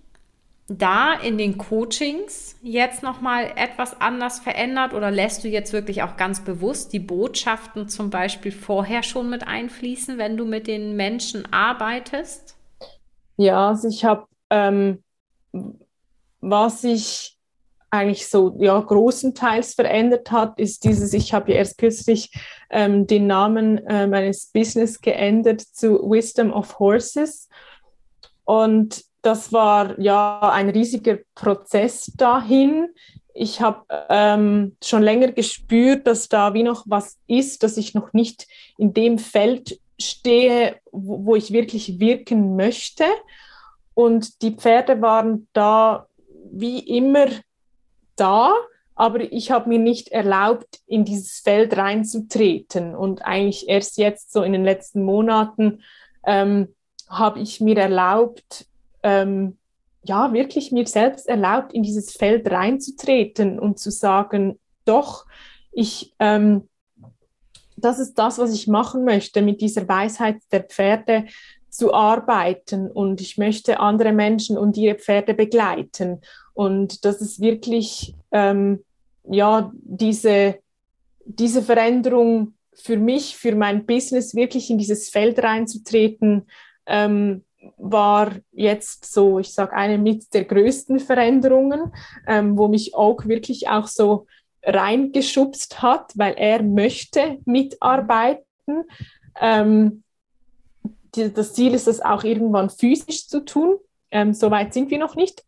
A: da in den Coachings jetzt noch mal etwas anders verändert oder lässt du jetzt wirklich auch ganz bewusst die Botschaften zum Beispiel vorher schon mit einfließen, wenn du mit den Menschen arbeitest?
B: Ja, also ich habe, ähm, was ich eigentlich so ja großenteils verändert hat, ist dieses, ich habe ja erst kürzlich ähm, den Namen äh, meines Business geändert zu Wisdom of Horses. Und das war ja ein riesiger Prozess dahin. Ich habe ähm, schon länger gespürt, dass da wie noch was ist, dass ich noch nicht in dem Feld stehe, wo, wo ich wirklich wirken möchte. Und die Pferde waren da wie immer da, aber ich habe mir nicht erlaubt, in dieses Feld reinzutreten. Und eigentlich erst jetzt, so in den letzten Monaten, ähm, habe ich mir erlaubt, ähm, ja, wirklich mir selbst erlaubt, in dieses Feld reinzutreten und zu sagen, doch, ich, ähm, das ist das, was ich machen möchte, mit dieser Weisheit der Pferde zu arbeiten und ich möchte andere Menschen und ihre Pferde begleiten. Und das ist wirklich, ähm, ja, diese, diese Veränderung für mich, für mein Business, wirklich in dieses Feld reinzutreten, ähm, war jetzt so, ich sage, eine mit der größten Veränderungen, ähm, wo mich auch wirklich auch so reingeschubst hat, weil er möchte mitarbeiten. Ähm, die, das Ziel ist es auch irgendwann physisch zu tun. Ähm, Soweit sind wir noch nicht,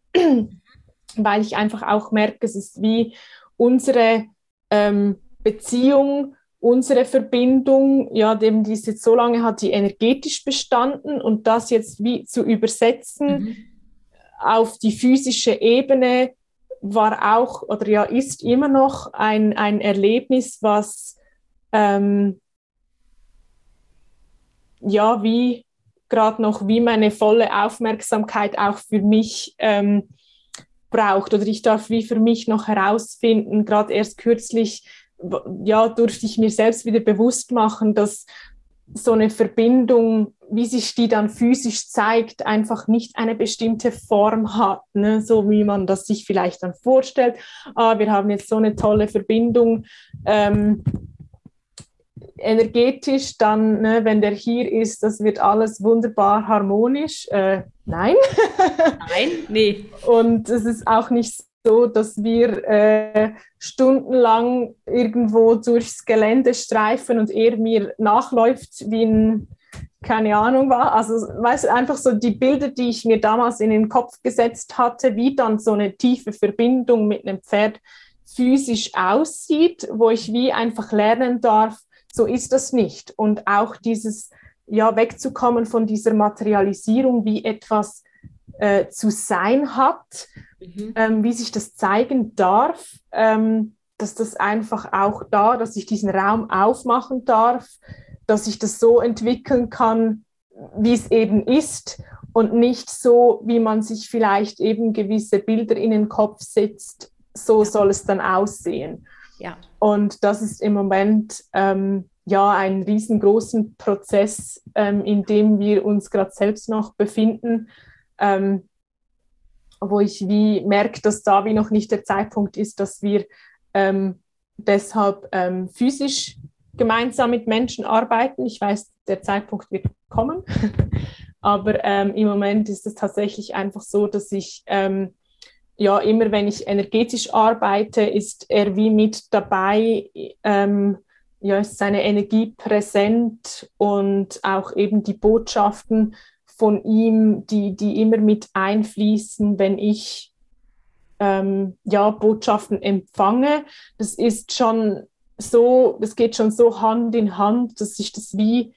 B: weil ich einfach auch merke, es ist wie unsere ähm, Beziehung unsere Verbindung, ja, dem die jetzt so lange hat die energetisch bestanden und das jetzt wie zu übersetzen mhm. auf die physische Ebene war auch oder ja ist immer noch ein, ein Erlebnis, was ähm, ja wie gerade noch wie meine volle Aufmerksamkeit auch für mich ähm, braucht oder ich darf wie für mich noch herausfinden, gerade erst kürzlich ja, durfte ich mir selbst wieder bewusst machen, dass so eine Verbindung, wie sich die dann physisch zeigt, einfach nicht eine bestimmte Form hat, ne? so wie man das sich vielleicht dann vorstellt. Ah, wir haben jetzt so eine tolle Verbindung. Ähm, energetisch, dann, ne, wenn der hier ist, das wird alles wunderbar harmonisch. Äh, nein.
A: nein, nee.
B: Und es ist auch nicht so, dass wir äh, stundenlang irgendwo durchs Gelände streifen und er mir nachläuft wie ein, keine Ahnung war. Also, weißt du, einfach so die Bilder, die ich mir damals in den Kopf gesetzt hatte, wie dann so eine tiefe Verbindung mit einem Pferd physisch aussieht, wo ich wie einfach lernen darf, so ist das nicht. Und auch dieses, ja, wegzukommen von dieser Materialisierung, wie etwas äh, zu sein hat, mhm. ähm, wie sich das zeigen darf, ähm, dass das einfach auch da, dass ich diesen Raum aufmachen darf, dass ich das so entwickeln kann, wie es eben ist und nicht so, wie man sich vielleicht eben gewisse Bilder in den Kopf setzt, so soll es dann aussehen. Ja. Und das ist im Moment ähm, ja ein riesengroßen Prozess, ähm, in dem wir uns gerade selbst noch befinden, ähm, wo ich wie merke, dass da wie noch nicht der Zeitpunkt ist, dass wir ähm, deshalb ähm, physisch gemeinsam mit Menschen arbeiten. Ich weiß, der Zeitpunkt wird kommen, aber ähm, im Moment ist es tatsächlich einfach so, dass ich ähm, ja immer, wenn ich energetisch arbeite, ist er wie mit dabei. Ähm, ja, ist seine Energie präsent und auch eben die Botschaften von ihm, die, die immer mit einfließen, wenn ich ähm, ja, Botschaften empfange. Das ist schon so, das geht schon so Hand in Hand, dass ich das wie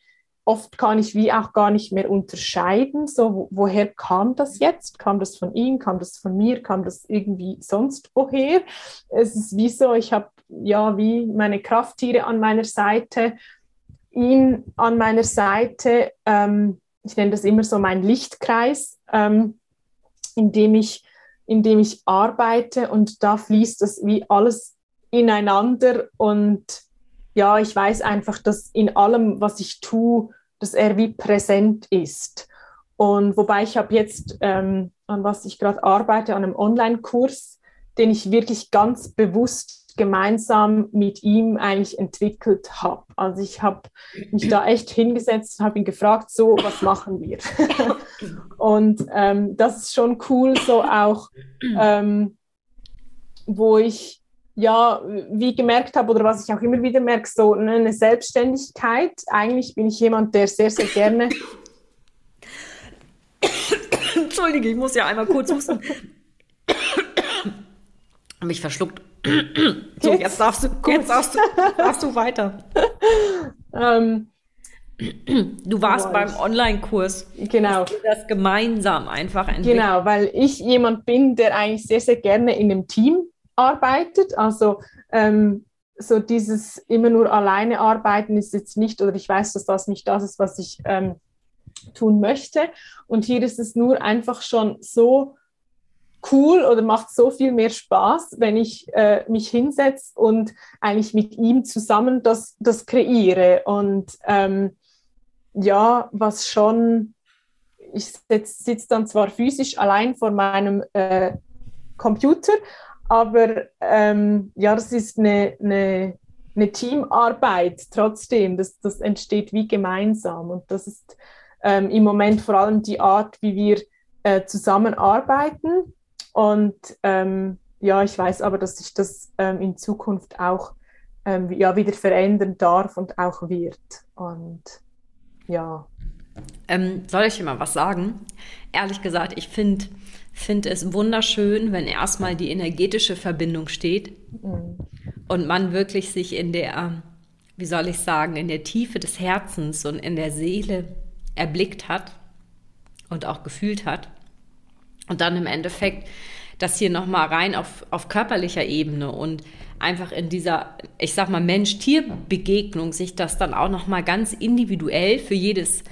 B: oft kann ich wie auch gar nicht mehr unterscheiden, so woher kam das jetzt? Kam das von ihm? Kam das von mir? Kam das irgendwie sonst woher? Es ist wie so, ich habe ja wie meine Krafttiere an meiner Seite, ihn an meiner Seite. Ähm, ich nenne das immer so mein Lichtkreis, ähm, in dem ich in dem ich arbeite und da fließt das wie alles ineinander und ja, ich weiß einfach, dass in allem, was ich tue, dass er wie präsent ist. Und wobei ich habe jetzt, ähm, an was ich gerade arbeite, an einem Online-Kurs, den ich wirklich ganz bewusst gemeinsam mit ihm eigentlich entwickelt habe. Also ich habe mich da echt hingesetzt und habe ihn gefragt, so, was machen wir? und ähm, das ist schon cool, so auch, ähm, wo ich ja, wie gemerkt habe oder was ich auch immer wieder merke, so eine Selbstständigkeit. Eigentlich bin ich jemand, der sehr, sehr gerne.
A: Entschuldige, ich muss ja einmal kurz husten. mich verschluckt. so, jetzt, jetzt darfst du, jetzt darfst du, darfst du weiter. Ähm, du warst beim Online-Kurs.
B: Genau.
A: Das gemeinsam einfach entwickeln.
B: Genau, weil ich jemand bin, der eigentlich sehr, sehr gerne in einem Team arbeitet. Also ähm, so dieses immer nur alleine arbeiten ist jetzt nicht, oder ich weiß, dass das nicht das ist, was ich ähm, tun möchte. Und hier ist es nur einfach schon so cool oder macht so viel mehr Spaß, wenn ich äh, mich hinsetze und eigentlich mit ihm zusammen das, das kreiere. Und ähm, ja, was schon, ich sitze dann zwar physisch allein vor meinem äh, Computer, aber ähm, ja, das ist eine, eine, eine, Teamarbeit trotzdem. Das, das entsteht wie gemeinsam. Und das ist ähm, im Moment vor allem die Art, wie wir äh, zusammenarbeiten. Und ähm, ja, ich weiß aber, dass sich das ähm, in Zukunft auch ähm, ja, wieder verändern darf und auch wird. Und ja.
A: Ähm, soll ich dir mal was sagen? Ehrlich gesagt, ich finde finde es wunderschön, wenn erstmal die energetische Verbindung steht mhm. und man wirklich sich in der, wie soll ich sagen, in der Tiefe des Herzens und in der Seele erblickt hat und auch gefühlt hat. Und dann im Endeffekt das hier nochmal rein auf, auf körperlicher Ebene und einfach in dieser, ich sag mal, Mensch-Tier-Begegnung sich das dann auch nochmal ganz individuell für jedes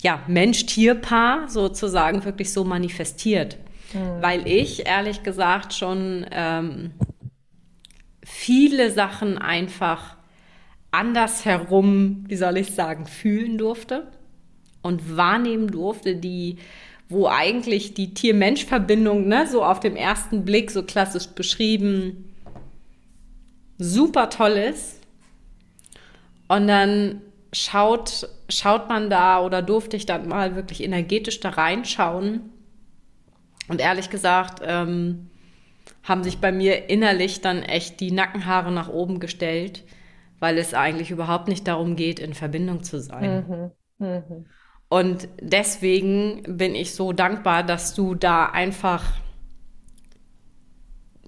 A: ja, Mensch-Tier-Paar sozusagen wirklich so manifestiert mhm. weil ich ehrlich gesagt schon ähm, viele Sachen einfach andersherum, wie soll ich sagen, fühlen durfte und wahrnehmen durfte, die wo eigentlich die Tier-Mensch-Verbindung, ne, so auf dem ersten Blick so klassisch beschrieben, super toll ist. Und dann schaut, schaut man da oder durfte ich dann mal wirklich energetisch da reinschauen und ehrlich gesagt, ähm, haben sich bei mir innerlich dann echt die Nackenhaare nach oben gestellt, weil es eigentlich überhaupt nicht darum geht, in Verbindung zu sein. Mhm. Mhm. Und deswegen bin ich so dankbar, dass du da einfach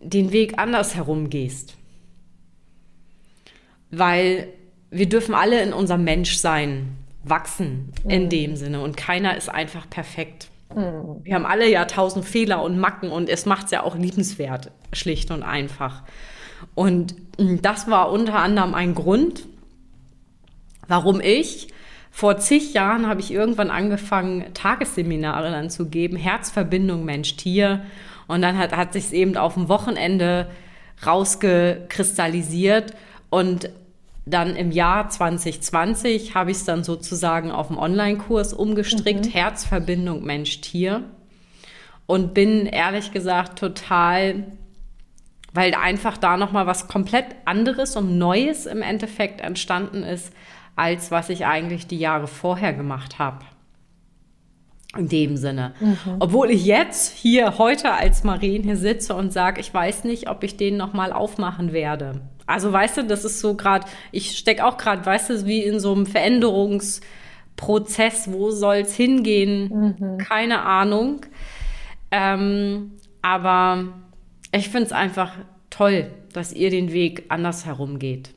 A: den Weg anders herum gehst. Weil wir dürfen alle in unserem Menschsein wachsen mhm. in dem Sinne und keiner ist einfach perfekt. Mhm. Wir haben alle ja tausend Fehler und Macken und es macht es ja auch liebenswert, schlicht und einfach. Und das war unter anderem ein Grund, warum ich vor zig Jahren habe ich irgendwann angefangen, Tagesseminare dann zu geben, Herzverbindung Mensch-Tier. Und dann hat, hat sich es eben auf dem Wochenende rausgekristallisiert. Und dann im Jahr 2020 habe ich es dann sozusagen auf dem Online-Kurs umgestrickt, mhm. Herzverbindung Mensch-Tier. Und bin ehrlich gesagt total, weil einfach da nochmal was komplett anderes und Neues im Endeffekt entstanden ist, als was ich eigentlich die Jahre vorher gemacht habe. In dem Sinne. Mhm. Obwohl ich jetzt hier heute als Marien hier sitze und sage, ich weiß nicht, ob ich den nochmal aufmachen werde. Also weißt du, das ist so gerade, ich stecke auch gerade, weißt du, wie in so einem Veränderungsprozess, wo soll es hingehen? Mhm. Keine Ahnung. Ähm, aber ich finde es einfach toll, dass ihr den Weg anders herumgeht.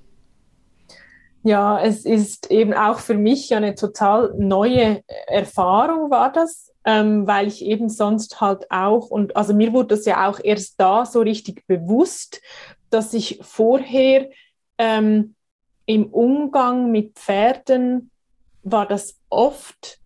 B: Ja, es ist eben auch für mich eine total neue Erfahrung war das, ähm, weil ich eben sonst halt auch, und also mir wurde das ja auch erst da so richtig bewusst, dass ich vorher ähm, im Umgang mit Pferden war das oft,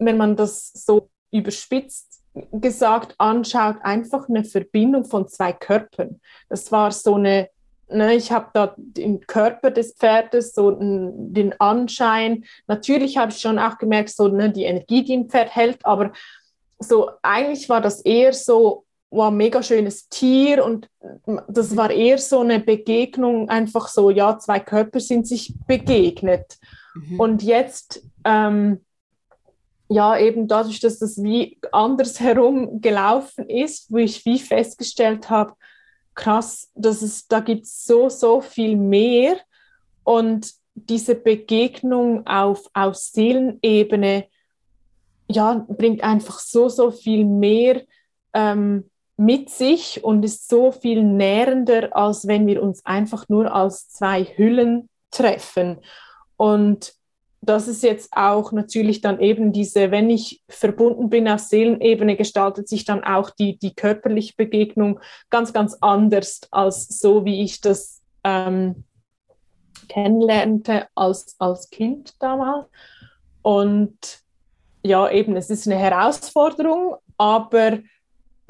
B: wenn man das so überspitzt gesagt anschaut, einfach eine Verbindung von zwei Körpern. Das war so eine Ne, ich habe da den Körper des Pferdes, so den Anschein. Natürlich habe ich schon auch gemerkt, so ne, die Energie, die ein Pferd hält, aber so eigentlich war das eher so, wow, mega schönes Tier und das war eher so eine Begegnung, einfach so, ja, zwei Körper sind sich begegnet. Mhm. Und jetzt, ähm, ja, eben dadurch, dass das wie andersherum gelaufen ist, wo ich wie festgestellt habe, krass, dass es, da gibt es so, so viel mehr. Und diese Begegnung auf, auf Seelenebene ja, bringt einfach so, so viel mehr ähm, mit sich und ist so viel nährender, als wenn wir uns einfach nur als zwei Hüllen treffen. Und das ist jetzt auch natürlich dann eben diese, wenn ich verbunden bin auf Seelenebene, gestaltet sich dann auch die, die körperliche Begegnung ganz, ganz anders als so, wie ich das ähm, kennenlernte als, als Kind damals. Und ja, eben, es ist eine Herausforderung, aber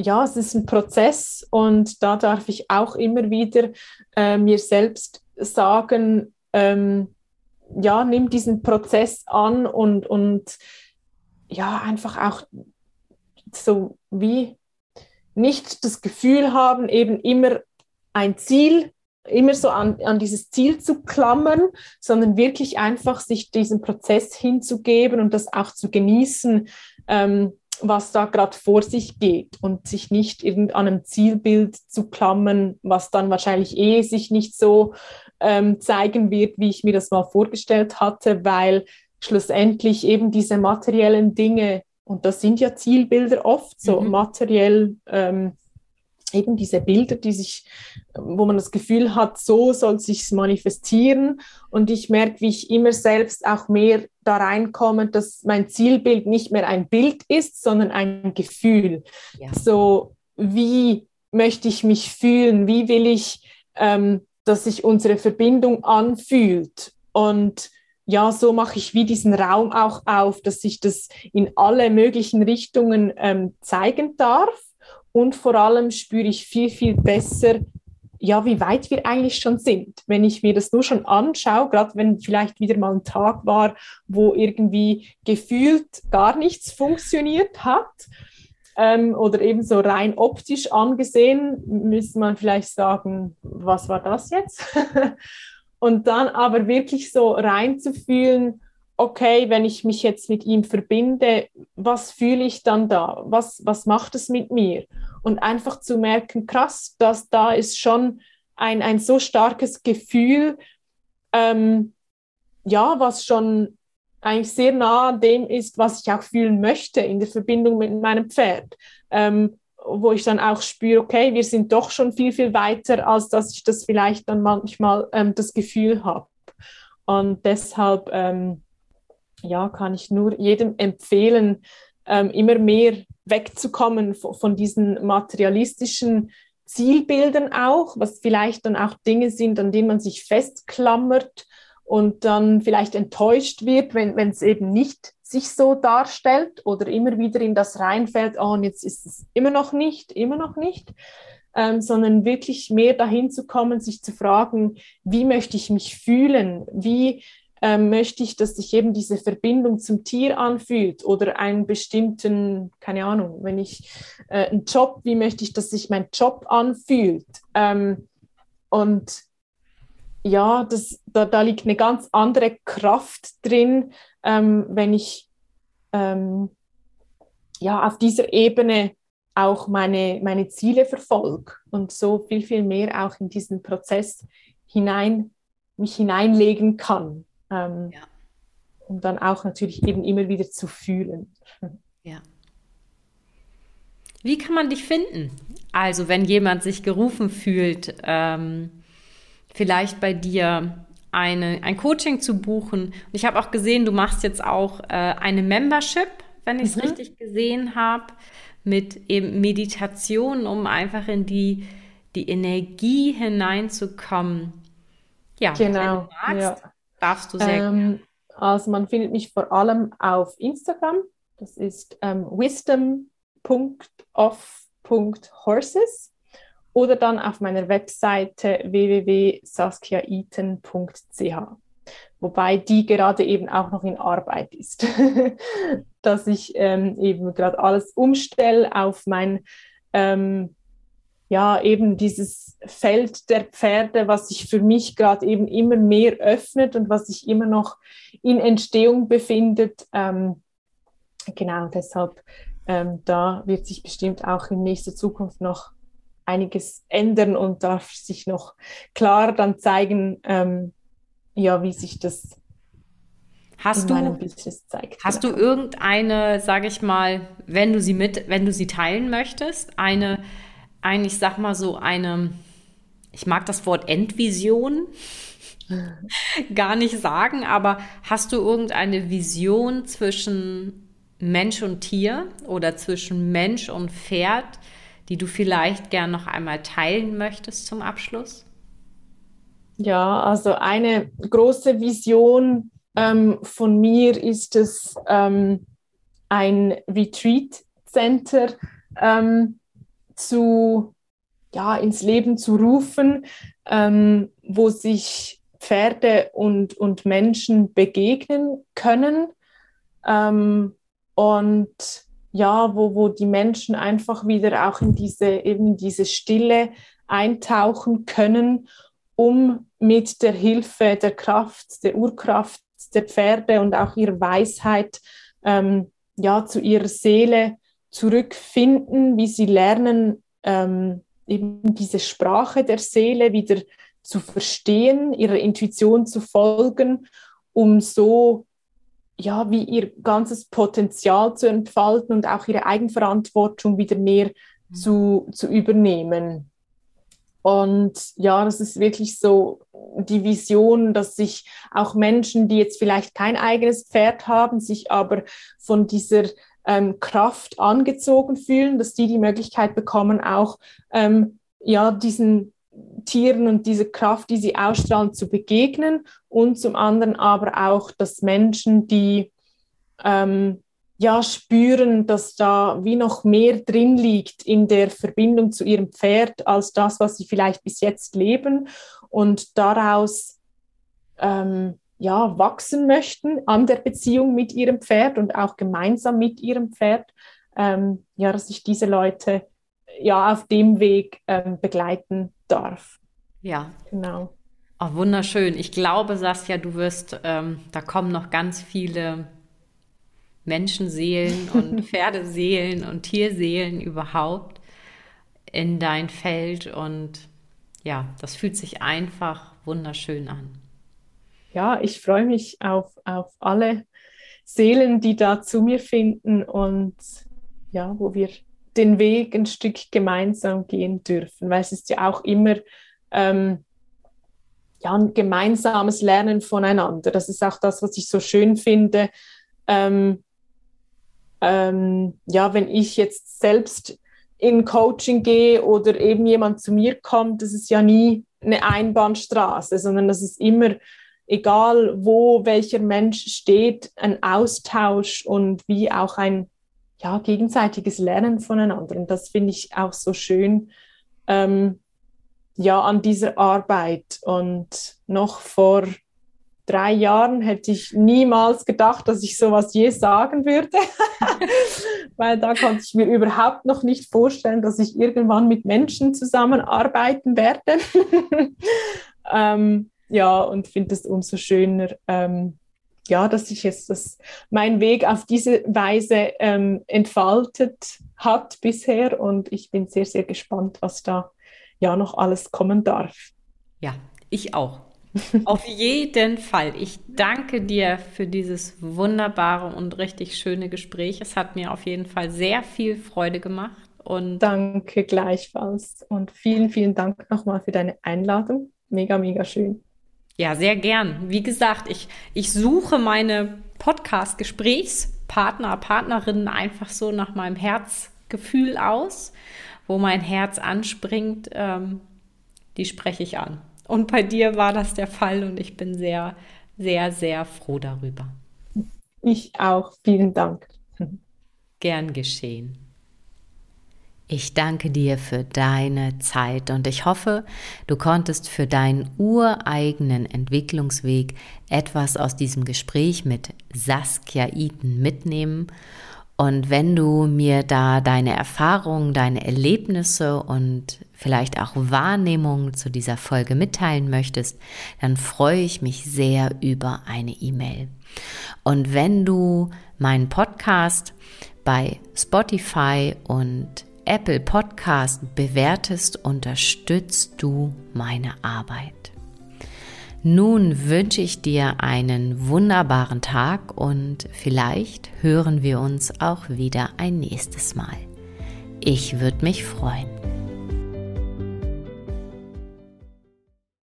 B: ja, es ist ein Prozess und da darf ich auch immer wieder äh, mir selbst sagen, ähm, ja, nimm diesen Prozess an und, und ja, einfach auch so wie nicht das Gefühl haben, eben immer ein Ziel, immer so an, an dieses Ziel zu klammern, sondern wirklich einfach sich diesem Prozess hinzugeben und das auch zu genießen, ähm, was da gerade vor sich geht und sich nicht irgend an einem Zielbild zu klammern, was dann wahrscheinlich eh sich nicht so ähm, zeigen wird, wie ich mir das mal vorgestellt hatte, weil schlussendlich eben diese materiellen Dinge, und das sind ja Zielbilder oft, so mhm. materiell ähm, eben diese Bilder, die sich, wo man das Gefühl hat, so soll sich manifestieren. Und ich merke, wie ich immer selbst auch mehr da reinkomme, dass mein Zielbild nicht mehr ein Bild ist, sondern ein Gefühl. Ja. So, wie möchte ich mich fühlen? Wie will ich ähm, dass sich unsere Verbindung anfühlt. Und ja, so mache ich wie diesen Raum auch auf, dass sich das in alle möglichen Richtungen ähm, zeigen darf. Und vor allem spüre ich viel, viel besser, ja, wie weit wir eigentlich schon sind. Wenn ich mir das nur schon anschaue, gerade wenn vielleicht wieder mal ein Tag war, wo irgendwie gefühlt gar nichts funktioniert hat, ähm, oder eben so rein optisch angesehen, müsste man vielleicht sagen, was war das jetzt? und dann aber wirklich so reinzufühlen, okay, wenn ich mich jetzt mit ihm verbinde, was fühle ich dann da? Was, was macht es mit mir? Und einfach zu merken, krass, dass da ist schon ein, ein so starkes Gefühl, ähm, ja, was schon eigentlich sehr nah an dem ist, was ich auch fühlen möchte in der Verbindung mit meinem Pferd. Ähm, wo ich dann auch spüre, okay, wir sind doch schon viel, viel weiter, als dass ich das vielleicht dann manchmal ähm, das Gefühl habe. Und deshalb, ähm, ja, kann ich nur jedem empfehlen, ähm, immer mehr wegzukommen von, von diesen materialistischen Zielbildern auch, was vielleicht dann auch Dinge sind, an denen man sich festklammert und dann vielleicht enttäuscht wird, wenn es eben nicht sich so darstellt oder immer wieder in das reinfällt, oh, und jetzt ist es immer noch nicht, immer noch nicht, ähm, sondern wirklich mehr dahin zu kommen, sich zu fragen, wie möchte ich mich fühlen, wie ähm, möchte ich, dass sich eben diese Verbindung zum Tier anfühlt oder einen bestimmten, keine Ahnung, wenn ich äh, einen Job, wie möchte ich, dass sich mein Job anfühlt? Ähm, und ja, das, da, da liegt eine ganz andere Kraft drin, ähm, wenn ich ähm, ja, auf dieser Ebene auch meine, meine Ziele verfolge und so viel, viel mehr auch in diesen Prozess hinein, mich hineinlegen kann. Ähm, ja. Um dann auch natürlich eben immer wieder zu fühlen.
A: Ja. Wie kann man dich finden? Also, wenn jemand sich gerufen fühlt, ähm, vielleicht bei dir eine, ein Coaching zu buchen. Und ich habe auch gesehen, du machst jetzt auch äh, eine Membership, wenn ich es mhm. richtig gesehen habe, mit eben Meditation, um einfach in die, die Energie hineinzukommen.
B: Ja, genau. Wenn du magst, ja. Darfst du sehr ähm. Also man findet mich vor allem auf Instagram. Das ist ähm, wisdom.off.horses oder dann auf meiner Webseite www.saskiaiten.ch. Wobei die gerade eben auch noch in Arbeit ist, dass ich ähm, eben gerade alles umstelle auf mein, ähm, ja, eben dieses Feld der Pferde, was sich für mich gerade eben immer mehr öffnet und was sich immer noch in Entstehung befindet. Ähm, genau, deshalb, ähm, da wird sich bestimmt auch in nächster Zukunft noch einiges ändern und darf sich noch klar dann zeigen, ähm, ja, wie sich das
A: hast in du, zeigt. Hast ja. du irgendeine, sage ich mal, wenn du sie mit, wenn du sie teilen möchtest, eine, eine, ich sag mal so eine, ich mag das Wort Endvision gar nicht sagen, aber hast du irgendeine Vision zwischen Mensch und Tier oder zwischen Mensch und Pferd, die du vielleicht gern noch einmal teilen möchtest zum Abschluss?
B: Ja, also eine große Vision ähm, von mir ist es, ähm, ein Retreat Center ähm, zu, ja, ins Leben zu rufen, ähm, wo sich Pferde und, und Menschen begegnen können. Ähm, und ja, wo, wo die Menschen einfach wieder auch in diese, eben diese Stille eintauchen können, um mit der Hilfe der Kraft, der Urkraft der Pferde und auch ihrer Weisheit ähm, ja, zu ihrer Seele zurückfinden, wie sie lernen, ähm, eben diese Sprache der Seele wieder zu verstehen, ihrer Intuition zu folgen, um so ja, wie ihr ganzes Potenzial zu entfalten und auch ihre Eigenverantwortung wieder mehr mhm. zu, zu übernehmen. Und ja, das ist wirklich so die Vision, dass sich auch Menschen, die jetzt vielleicht kein eigenes Pferd haben, sich aber von dieser ähm, Kraft angezogen fühlen, dass die die Möglichkeit bekommen, auch ähm, ja, diesen Tieren und diese Kraft, die sie ausstrahlen, zu begegnen und zum anderen aber auch, dass Menschen, die ähm, ja spüren, dass da wie noch mehr drin liegt in der Verbindung zu ihrem Pferd als das, was sie vielleicht bis jetzt leben und daraus ähm, ja wachsen möchten an der Beziehung mit ihrem Pferd und auch gemeinsam mit ihrem Pferd, ähm, ja, dass ich diese Leute ja auf dem Weg ähm, begleiten darf.
A: Ja. Genau. Oh, wunderschön. Ich glaube, Saskia, du wirst, ähm, da kommen noch ganz viele Menschenseelen und Pferdeseelen und Tierseelen überhaupt in dein Feld und ja, das fühlt sich einfach wunderschön an.
B: Ja, ich freue mich auf, auf alle Seelen, die da zu mir finden und ja, wo wir den Weg ein Stück gemeinsam gehen dürfen, weil es ist ja auch immer ähm, ja, ein gemeinsames Lernen voneinander. Das ist auch das, was ich so schön finde. Ähm, ähm, ja, wenn ich jetzt selbst in Coaching gehe oder eben jemand zu mir kommt, das ist ja nie eine Einbahnstraße, sondern das ist immer, egal wo welcher Mensch steht, ein Austausch und wie auch ein ja, gegenseitiges Lernen voneinander. Und das finde ich auch so schön ähm, ja, an dieser Arbeit. Und noch vor drei Jahren hätte ich niemals gedacht, dass ich sowas je sagen würde, weil da konnte ich mir überhaupt noch nicht vorstellen, dass ich irgendwann mit Menschen zusammenarbeiten werde. ähm, ja, und finde es umso schöner, ähm, ja, dass sich jetzt das, mein Weg auf diese Weise ähm, entfaltet hat bisher und ich bin sehr, sehr gespannt, was da ja noch alles kommen darf.
A: Ja, ich auch. auf jeden Fall. Ich danke dir für dieses wunderbare und richtig schöne Gespräch. Es hat mir auf jeden Fall sehr viel Freude gemacht. Und
B: danke gleichfalls. Und vielen, vielen Dank nochmal für deine Einladung. Mega, mega schön.
A: Ja, sehr gern. Wie gesagt, ich, ich suche meine Podcast-Gesprächspartner, Partnerinnen einfach so nach meinem Herzgefühl aus, wo mein Herz anspringt, ähm, die spreche ich an. Und bei dir war das der Fall und ich bin sehr, sehr, sehr froh darüber.
B: Ich auch. Vielen Dank.
A: Gern geschehen. Ich danke dir für deine Zeit und ich hoffe, du konntest für deinen ureigenen Entwicklungsweg etwas aus diesem Gespräch mit Saskia Eaton mitnehmen. Und wenn du mir da deine Erfahrungen, deine Erlebnisse und vielleicht auch Wahrnehmungen zu dieser Folge mitteilen möchtest, dann freue ich mich sehr über eine E-Mail. Und wenn du meinen Podcast bei Spotify und Apple Podcast bewertest, unterstützt du meine Arbeit. Nun wünsche ich dir einen wunderbaren Tag und vielleicht hören wir uns auch wieder ein nächstes Mal. Ich würde mich freuen.